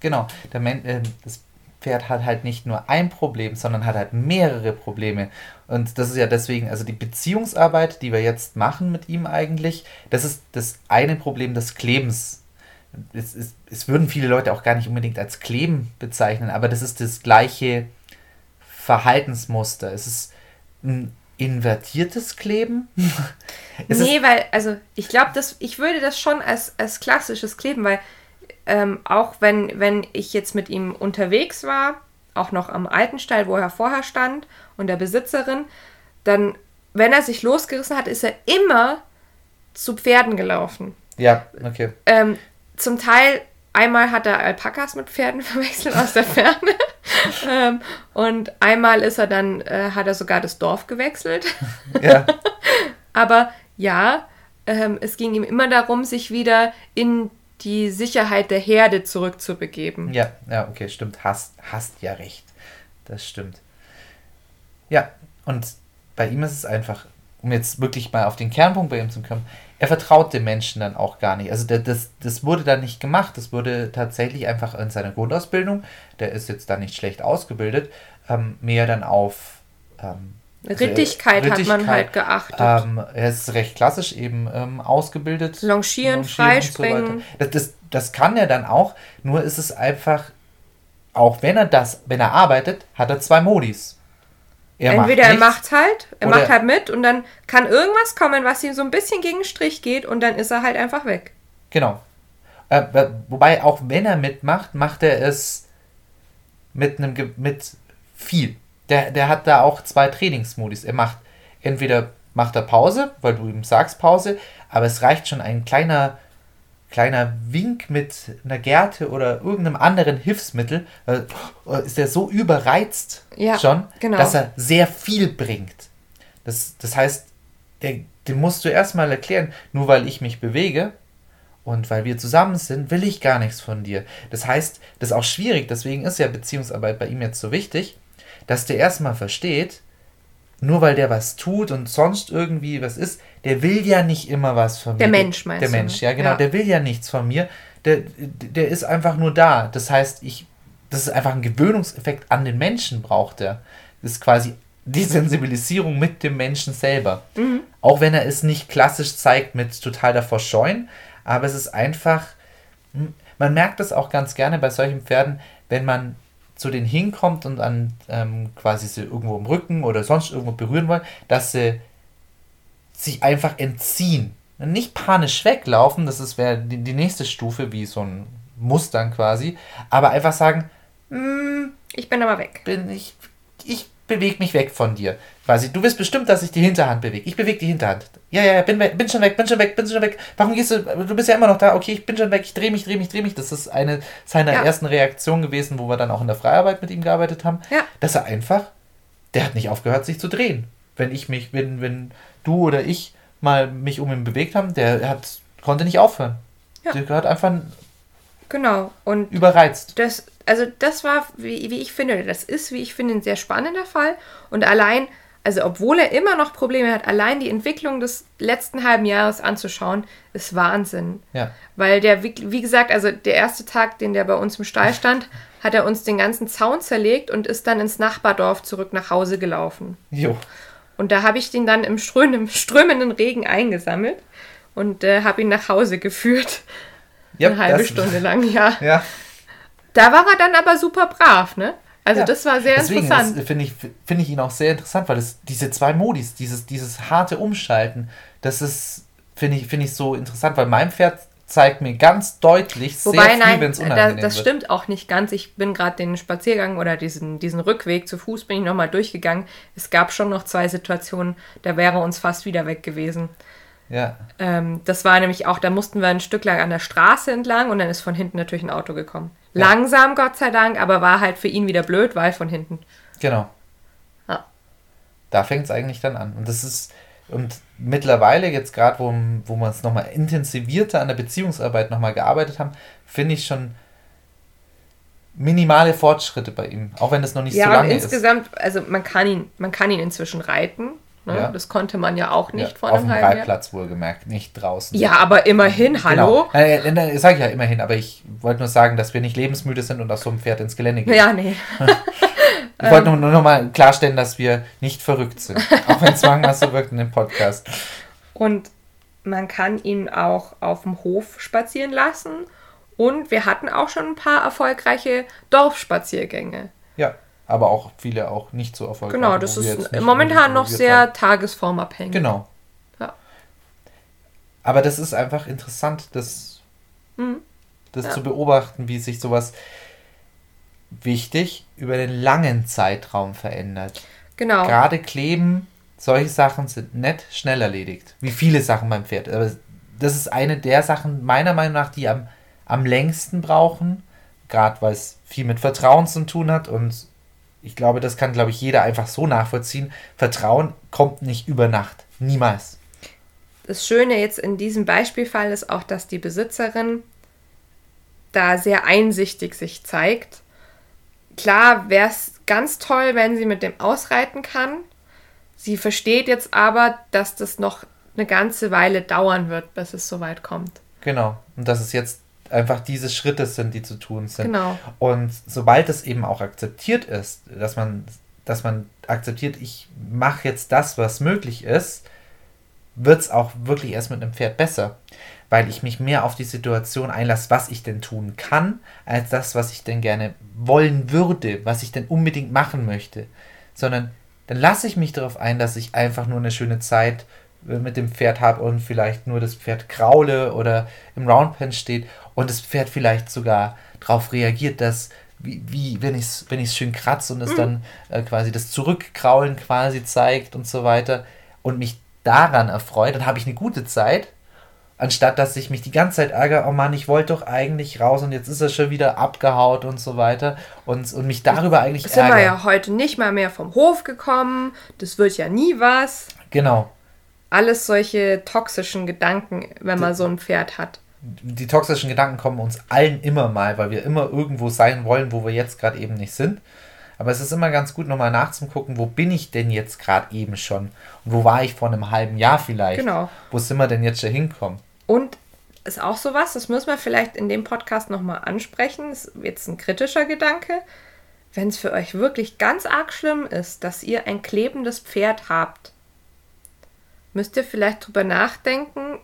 Genau, äh, das Pferd hat halt nicht nur ein Problem, sondern hat halt mehrere Probleme. Und das ist ja deswegen, also die Beziehungsarbeit, die wir jetzt machen mit ihm eigentlich, das ist das eine Problem des Klebens. Es, es, es würden viele Leute auch gar nicht unbedingt als Kleben bezeichnen, aber das ist das gleiche Verhaltensmuster. Es ist ein invertiertes Kleben. <laughs> nee, weil, also ich glaube, ich würde das schon als, als klassisches Kleben, weil ähm, auch wenn, wenn ich jetzt mit ihm unterwegs war, auch noch am alten Stall, wo er vorher stand, und der Besitzerin, dann, wenn er sich losgerissen hat, ist er immer zu Pferden gelaufen. Ja, okay. Ähm, zum Teil, einmal hat er Alpakas mit Pferden <laughs> verwechselt aus der Ferne. ähm, und einmal ist er dann, äh, hat er sogar das Dorf gewechselt. <laughs> Ja. <laughs> Aber ja, ähm, es ging ihm immer darum, sich wieder in die Sicherheit der Herde zurückzubegeben. Ja, ja, okay, stimmt. Hast, hast ja recht. Das stimmt. Ja, und bei ihm ist es einfach, um jetzt wirklich mal auf den Kernpunkt bei ihm zu kommen, er vertraut dem Menschen dann auch gar nicht. Also der, das, das wurde dann nicht gemacht. Das wurde tatsächlich einfach in seiner Grundausbildung, der ist jetzt da nicht schlecht ausgebildet, ähm, mehr dann auf ähm, Rittigkeit, also, Rittigkeit, hat man halt geachtet. Ähm, er ist recht klassisch eben ähm, ausgebildet. Longieren, Longieren Freispringen. So das, das, das kann er dann auch, nur ist es einfach, auch wenn er das, wenn er arbeitet, hat er zwei Modis. Er Entweder macht er macht halt, er macht halt mit und dann kann irgendwas kommen, was ihm so ein bisschen gegen den Strich geht und dann ist er halt einfach weg. Genau. Äh, wobei, auch wenn er mitmacht, macht er es mit einem mit viel. Der, der hat da auch zwei Trainingsmodis. Er macht entweder macht er Pause, weil du ihm sagst Pause, aber es reicht schon ein kleiner kleiner Wink mit einer Gerte oder irgendeinem anderen Hilfsmittel, äh, ist er so überreizt ja, schon, genau. dass er sehr viel bringt. Das, das heißt, der, den musst du erstmal erklären, nur weil ich mich bewege und weil wir zusammen sind, will ich gar nichts von dir. Das heißt, das ist auch schwierig, deswegen ist ja Beziehungsarbeit bei ihm jetzt so wichtig, dass der erstmal versteht, nur weil der was tut und sonst irgendwie was ist, der will ja nicht immer was von mir. Der Mensch meinst Der Mensch, ja genau, ja. der will ja nichts von mir. Der, der ist einfach nur da. Das heißt, ich, das ist einfach ein Gewöhnungseffekt an den Menschen braucht er. Das ist quasi die Sensibilisierung mit dem Menschen selber. Mhm. Auch wenn er es nicht klassisch zeigt mit total davor scheuen, aber es ist einfach, hm, man merkt das auch ganz gerne bei solchen Pferden, wenn man zu denen hinkommt und an ähm, quasi sie irgendwo im Rücken oder sonst irgendwo berühren wollen, dass sie sich einfach entziehen. Nicht panisch weglaufen, das wäre die, die nächste Stufe, wie so ein Mustern quasi, aber einfach sagen, mm, ich bin aber weg. Bin ich bewege mich weg von dir. Quasi, du willst bestimmt, dass ich die Hinterhand bewege. Ich bewege die Hinterhand. Ja, ja, ja, bin, weg, bin schon weg, bin schon weg, bin schon weg. Warum gehst du? Du bist ja immer noch da. Okay, ich bin schon weg, ich drehe mich, drehe mich, drehe mich. Das ist eine seiner ja. ersten Reaktionen gewesen, wo wir dann auch in der Freiarbeit mit ihm gearbeitet haben. Ja. Dass er einfach, der hat nicht aufgehört, sich zu drehen. Wenn ich mich, wenn, wenn du oder ich mal mich um ihn bewegt haben, der hat, konnte nicht aufhören. Ja. Der hat einfach genau und überreizt. Das, also das war, wie, wie ich finde, das ist, wie ich finde, ein sehr spannender Fall. Und allein, also obwohl er immer noch Probleme hat, allein die Entwicklung des letzten halben Jahres anzuschauen, ist Wahnsinn. Ja. Weil der, wie, wie gesagt, also der erste Tag, den der bei uns im Stall stand, <laughs> hat er uns den ganzen Zaun zerlegt und ist dann ins Nachbardorf zurück nach Hause gelaufen. Jo. Und da habe ich den dann im strömenden, strömenden Regen eingesammelt und äh, habe ihn nach Hause geführt. Yep, eine halbe Stunde <laughs> lang, ja. ja. Da war er dann aber super brav, ne? Also ja. das war sehr Deswegen interessant. finde ich, find ich ihn auch sehr interessant, weil es diese zwei Modis, dieses, dieses harte Umschalten, das ist, finde ich, find ich so interessant, weil mein Pferd zeigt mir ganz deutlich Wobei, sehr viel, wenn es unangenehm da, das wird. stimmt auch nicht ganz. Ich bin gerade den Spaziergang oder diesen, diesen Rückweg zu Fuß bin ich nochmal durchgegangen. Es gab schon noch zwei Situationen, da wäre uns fast wieder weg gewesen. Ja. Ähm, das war nämlich auch, da mussten wir ein Stück lang an der Straße entlang und dann ist von hinten natürlich ein Auto gekommen. Ja. Langsam, Gott sei Dank, aber war halt für ihn wieder blöd, weil von hinten. Genau. Ja. Da fängt es eigentlich dann an. Und das ist, und mittlerweile, jetzt gerade, wo, wo wir es nochmal intensivierter an der Beziehungsarbeit nochmal gearbeitet haben, finde ich schon minimale Fortschritte bei ihm, auch wenn das noch nicht ja, so lange und insgesamt, also man kann ihn, man kann ihn inzwischen reiten. Ne? Ja. Das konnte man ja auch nicht Ja, vor auf dem halben Jahr. Reitplatz wohlgemerkt, nicht draußen. Ja, aber immerhin, hallo. Genau. Äh, sag ich ja immerhin, aber ich wollte nur sagen, dass wir nicht lebensmüde sind und auf so einem Pferd ins Gelände gehen. Ja, nee. <laughs> Ich wollte nur, nur noch mal klarstellen, dass wir nicht verrückt sind. <laughs> Auch wenn es manchmal so wirkt in dem Podcast. Und man kann ihn auch auf dem Hof spazieren lassen. Und wir hatten auch schon ein paar erfolgreiche Dorfspaziergänge. Aber auch viele auch nicht so erfolgreich. Genau, das ist momentan noch sehr waren. tagesformabhängig. Genau. Ja. Aber das ist einfach interessant, das, Mhm. das Ja. zu beobachten, wie sich sowas wichtig über den langen Zeitraum verändert. Genau. Gerade kleben, solche Sachen sind nicht schnell erledigt. Wie viele Sachen beim Pferd. Aber das ist eine der Sachen, meiner Meinung nach, die am, am längsten brauchen. Gerade weil es viel mit Vertrauen zu tun hat. Und ich glaube, das kann, glaube ich, jeder einfach so nachvollziehen. Vertrauen kommt nicht über Nacht. Niemals. Das Schöne jetzt in diesem Beispielfall ist auch, dass die Besitzerin da sehr einsichtig sich zeigt. Klar wäre es ganz toll, wenn sie mit dem ausreiten kann. Sie versteht jetzt aber, dass das noch eine ganze Weile dauern wird, bis es soweit kommt. Genau. Und dass es jetzt einfach diese Schritte sind, die zu tun sind. Genau. Und sobald es eben auch akzeptiert ist, dass man, dass man akzeptiert, ich mache jetzt das, was möglich ist, wird es auch wirklich erst mit einem Pferd besser. Weil ich mich mehr auf die Situation einlasse, was ich denn tun kann, als das, was ich denn gerne wollen würde, was ich denn unbedingt machen möchte. Sondern dann lasse ich mich darauf ein, dass ich einfach nur eine schöne Zeit äh, mit dem Pferd habe und vielleicht nur das Pferd kraule oder im Roundpen steht und das Pferd vielleicht sogar darauf reagiert, dass wie, wie wenn ich es wenn ich's schön kratze und es dann äh, quasi das Zurückkraulen quasi zeigt und so weiter und mich daran erfreut, dann habe ich eine gute Zeit, anstatt dass ich mich die ganze Zeit ärgere, oh Mann, ich wollte doch eigentlich raus und jetzt ist er schon wieder abgehaut und so weiter und, und mich darüber eigentlich Sind wir ärgere. ja heute nicht mal mehr vom Hof gekommen. Das wird ja nie was. Genau. Alles solche toxischen Gedanken, wenn man so ein Pferd hat. Die toxischen Gedanken kommen uns allen immer mal, weil wir immer irgendwo sein wollen, wo wir jetzt gerade eben nicht sind. Aber es ist immer ganz gut, nochmal nachzugucken, wo bin ich denn jetzt gerade eben schon? Und wo war ich vor einem halben Jahr vielleicht? Genau. Wo sind wir denn jetzt schon hinkommen? Und ist auch sowas, das müssen wir vielleicht in dem Podcast nochmal ansprechen. Das ist jetzt ein kritischer Gedanke. Wenn es für euch wirklich ganz arg schlimm ist, dass ihr ein klebendes Pferd habt, müsst ihr vielleicht drüber nachdenken,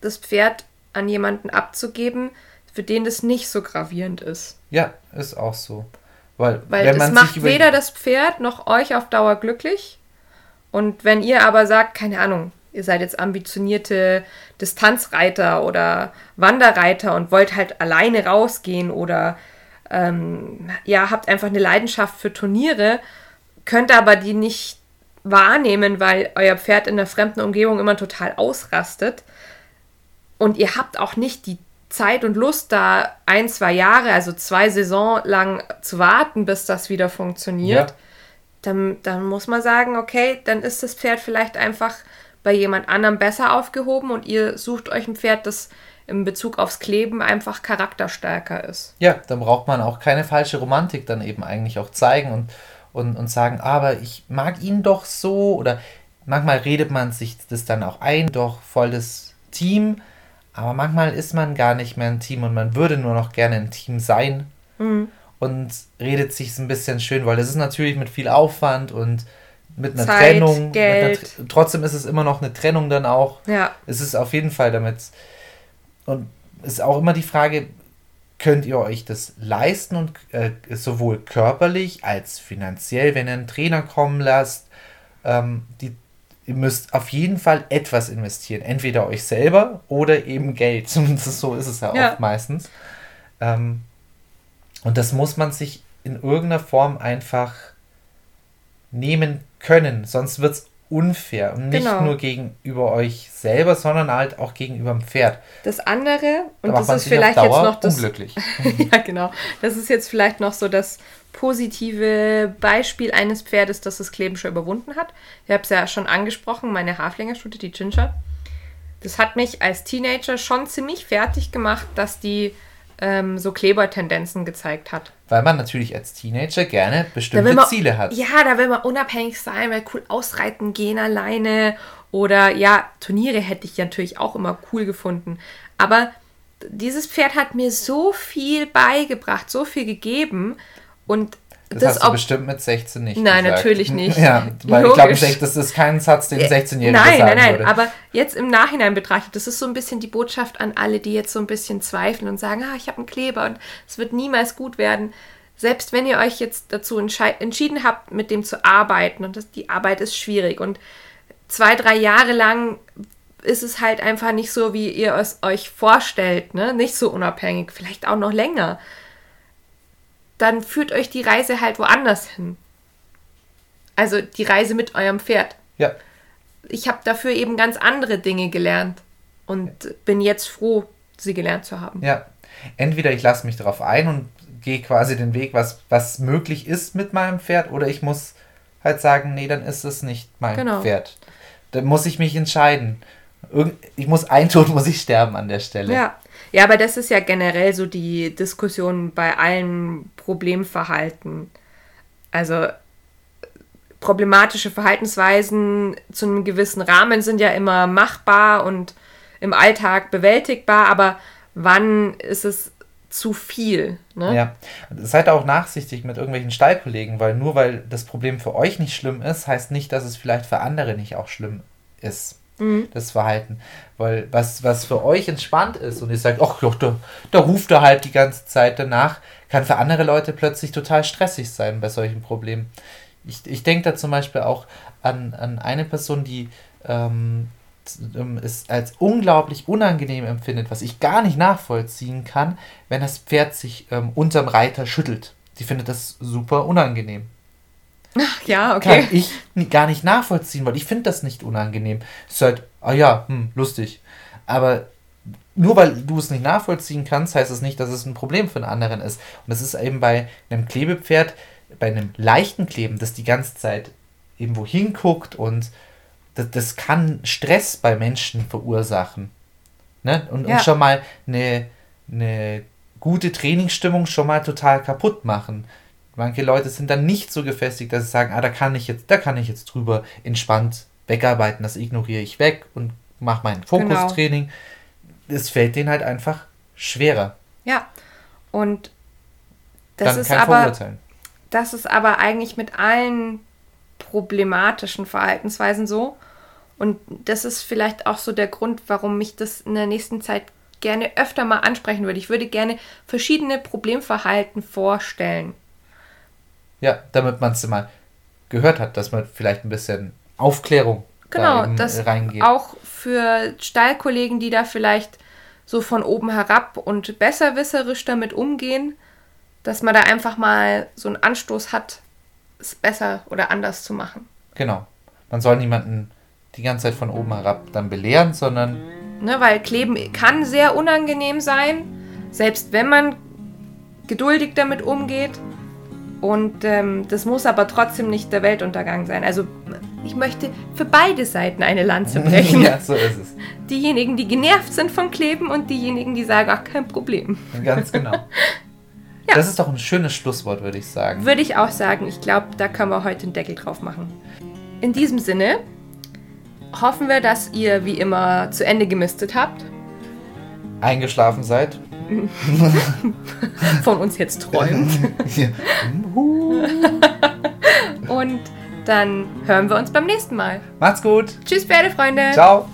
das Pferd an jemanden abzugeben, für den das nicht so gravierend ist. Ja, ist auch so. Weil, Weil wenn das man macht sich über weder das Pferd noch euch auf Dauer glücklich. Und wenn ihr aber sagt, keine Ahnung, ihr seid jetzt ambitionierte Distanzreiter oder Wanderreiter und wollt halt alleine rausgehen oder ähm, ja, habt einfach eine Leidenschaft für Turniere, könnt aber die nicht wahrnehmen, weil euer Pferd in der fremden Umgebung immer total ausrastet. Und ihr habt auch nicht die Zeit und Lust, da ein, zwei Jahre, also zwei Saison lang zu warten, bis das wieder funktioniert. Ja. Dann, dann muss man sagen, okay, dann ist das Pferd vielleicht einfach bei jemand anderem besser aufgehoben und ihr sucht euch ein Pferd, das in Bezug aufs Kleben einfach charakterstärker ist. Ja, dann braucht man auch keine falsche Romantik dann eben eigentlich auch zeigen und, und, und sagen, aber ich mag ihn doch so oder manchmal redet man sich das dann auch ein, doch voll das Team, aber manchmal ist man gar nicht mehr ein Team und man würde nur noch gerne ein Team sein und redet sich ein bisschen schön, weil das ist natürlich mit viel Aufwand und mit einer Zeit, Trennung. Geld. Mit einer, trotzdem ist es immer noch eine Trennung dann auch. Ja, Es ist auf jeden Fall damit. Und es ist auch immer die Frage, könnt ihr euch das leisten und äh, sowohl körperlich als finanziell, wenn ihr einen Trainer kommen lasst, ähm, die, ihr müsst auf jeden Fall etwas investieren. Entweder euch selber oder eben Geld. <laughs> Zumindest so ist es ja, Ja. oft meistens. Ähm, und das muss man sich in irgendeiner Form einfach nehmen können. Sonst wird es unfair. Und nicht Genau. nur gegenüber euch selber, sondern halt auch gegenüber dem Pferd. Das andere, und Da das ist vielleicht jetzt noch das. unglücklich. <laughs> ja, genau. Das ist jetzt vielleicht noch so das positive Beispiel eines Pferdes, das das Kleben schon überwunden hat. Ich habe es ja schon angesprochen, meine Haflingerstute, die Ginger. Das hat mich als Teenager schon ziemlich fertig gemacht, dass die ähm, so Klebertendenzen gezeigt hat. Weil man natürlich als Teenager gerne bestimmte man, Ziele hat. Ja, da will man unabhängig sein, weil cool ausreiten gehen alleine. Oder ja, Turniere hätte ich natürlich auch immer cool gefunden. Aber dieses Pferd hat mir so viel beigebracht, so viel gegeben. Und Das, das, hast du bestimmt mit 16 nicht Nein, gesagt. natürlich <laughs> nicht. Ja, weil ich glaube, Logisch. das ist kein Satz, den ein 16-Jähriger Nein, nein, nein. würde. Aber jetzt im Nachhinein betrachtet, das ist so ein bisschen die Botschaft an alle, die jetzt so ein bisschen zweifeln und sagen, ah, ich habe einen Kleber und es wird niemals gut werden. Selbst wenn ihr euch jetzt dazu entschieden habt, mit dem zu arbeiten und das, die Arbeit ist schwierig und zwei, drei Jahre lang ist es halt einfach nicht so, wie ihr es euch vorstellt, ne? Nicht so unabhängig, vielleicht auch noch länger. Dann führt euch die Reise halt woanders hin. Also die Reise mit eurem Pferd ja, ich habe dafür eben ganz andere Dinge gelernt und bin jetzt froh, sie gelernt zu haben. ja. Entweder ich lasse mich darauf ein und gehe quasi den Weg, was, was möglich ist mit meinem Pferd, oder ich muss halt sagen, nee, dann ist es nicht mein Genau. Pferd. Dann muss ich mich entscheiden. Irgend, ich muss ein Tod muss ich sterben an der Stelle. Ja. Ja, aber das ist ja generell so die Diskussion bei allen Problemverhalten. Also problematische Verhaltensweisen zu einem gewissen Rahmen sind ja immer machbar und im Alltag bewältigbar, aber wann ist es zu viel? Ne? Ja, seid auch nachsichtig mit irgendwelchen Stallkollegen, weil nur weil das Problem für euch nicht schlimm ist, heißt nicht, dass es vielleicht für andere nicht auch schlimm ist, das Verhalten. Weil was, was für euch entspannt ist und ihr sagt, ach ja, da, da ruft er halt die ganze Zeit danach, kann für andere Leute plötzlich total stressig sein bei solchen Problemen. Ich, ich denke da zum Beispiel auch an, an eine Person, die ähm, ähm, es als unglaublich unangenehm empfindet, was ich gar nicht nachvollziehen kann, wenn das Pferd sich ähm, unterm Reiter schüttelt. Die findet das super unangenehm. Ja, Kann okay. ich ni- gar nicht nachvollziehen, weil ich finde das nicht unangenehm. Es ist halt, ah ja, hm, lustig. Aber nur weil du es nicht nachvollziehen kannst, heißt es nicht, dass es ein Problem für einen anderen ist. Und das ist eben bei einem Klebepferd, bei einem leichten Kleben, das die ganze Zeit irgendwo hinguckt und das, das kann Stress bei Menschen verursachen. Ne? Und, Ja. und schon mal eine, eine gute Trainingsstimmung schon mal total kaputt machen. Manche Leute sind dann nicht so gefestigt, dass sie sagen, ah, da kann ich jetzt, da kann ich jetzt drüber entspannt wegarbeiten, das ignoriere ich weg und mache mein Fokustraining. Es fällt denen halt einfach schwerer. Ja. Und das dann ist aber. Das ist aber eigentlich mit allen problematischen Verhaltensweisen so. Und das ist vielleicht auch so der Grund, warum ich das in der nächsten Zeit gerne öfter mal ansprechen würde. Ich würde gerne verschiedene Problemverhalten vorstellen. Ja, damit man es mal gehört hat, dass man vielleicht ein bisschen Aufklärung da Genau, eben das reingeht. auch für Stallkollegen, die da vielleicht so von oben herab und besserwisserisch damit umgehen, dass man da einfach mal so einen Anstoß hat, es besser oder anders zu machen. Genau. Man soll niemanden die ganze Zeit von oben herab dann belehren, sondern Ne, weil Kleben kann sehr unangenehm sein, selbst wenn man geduldig damit umgeht. Und ähm, das muss aber trotzdem nicht der Weltuntergang sein. Also ich möchte für beide Seiten eine Lanze <laughs> brechen. ja, so ist es. Diejenigen, die genervt sind vom Kleben und diejenigen, die sagen, ach, kein Problem. Ganz genau. <laughs> Ja. Das ist doch ein schönes Schlusswort, würde ich sagen. Würde ich auch sagen. Ich glaube, da können wir heute einen Deckel drauf machen. In diesem Sinne hoffen wir, dass ihr wie immer zu Ende gemistet habt. Eingeschlafen seid. <laughs> Von uns jetzt träumt. <laughs> <laughs> Und dann hören wir uns beim nächsten Mal. Macht's gut. Tschüss, Pferdefreunde. Ciao.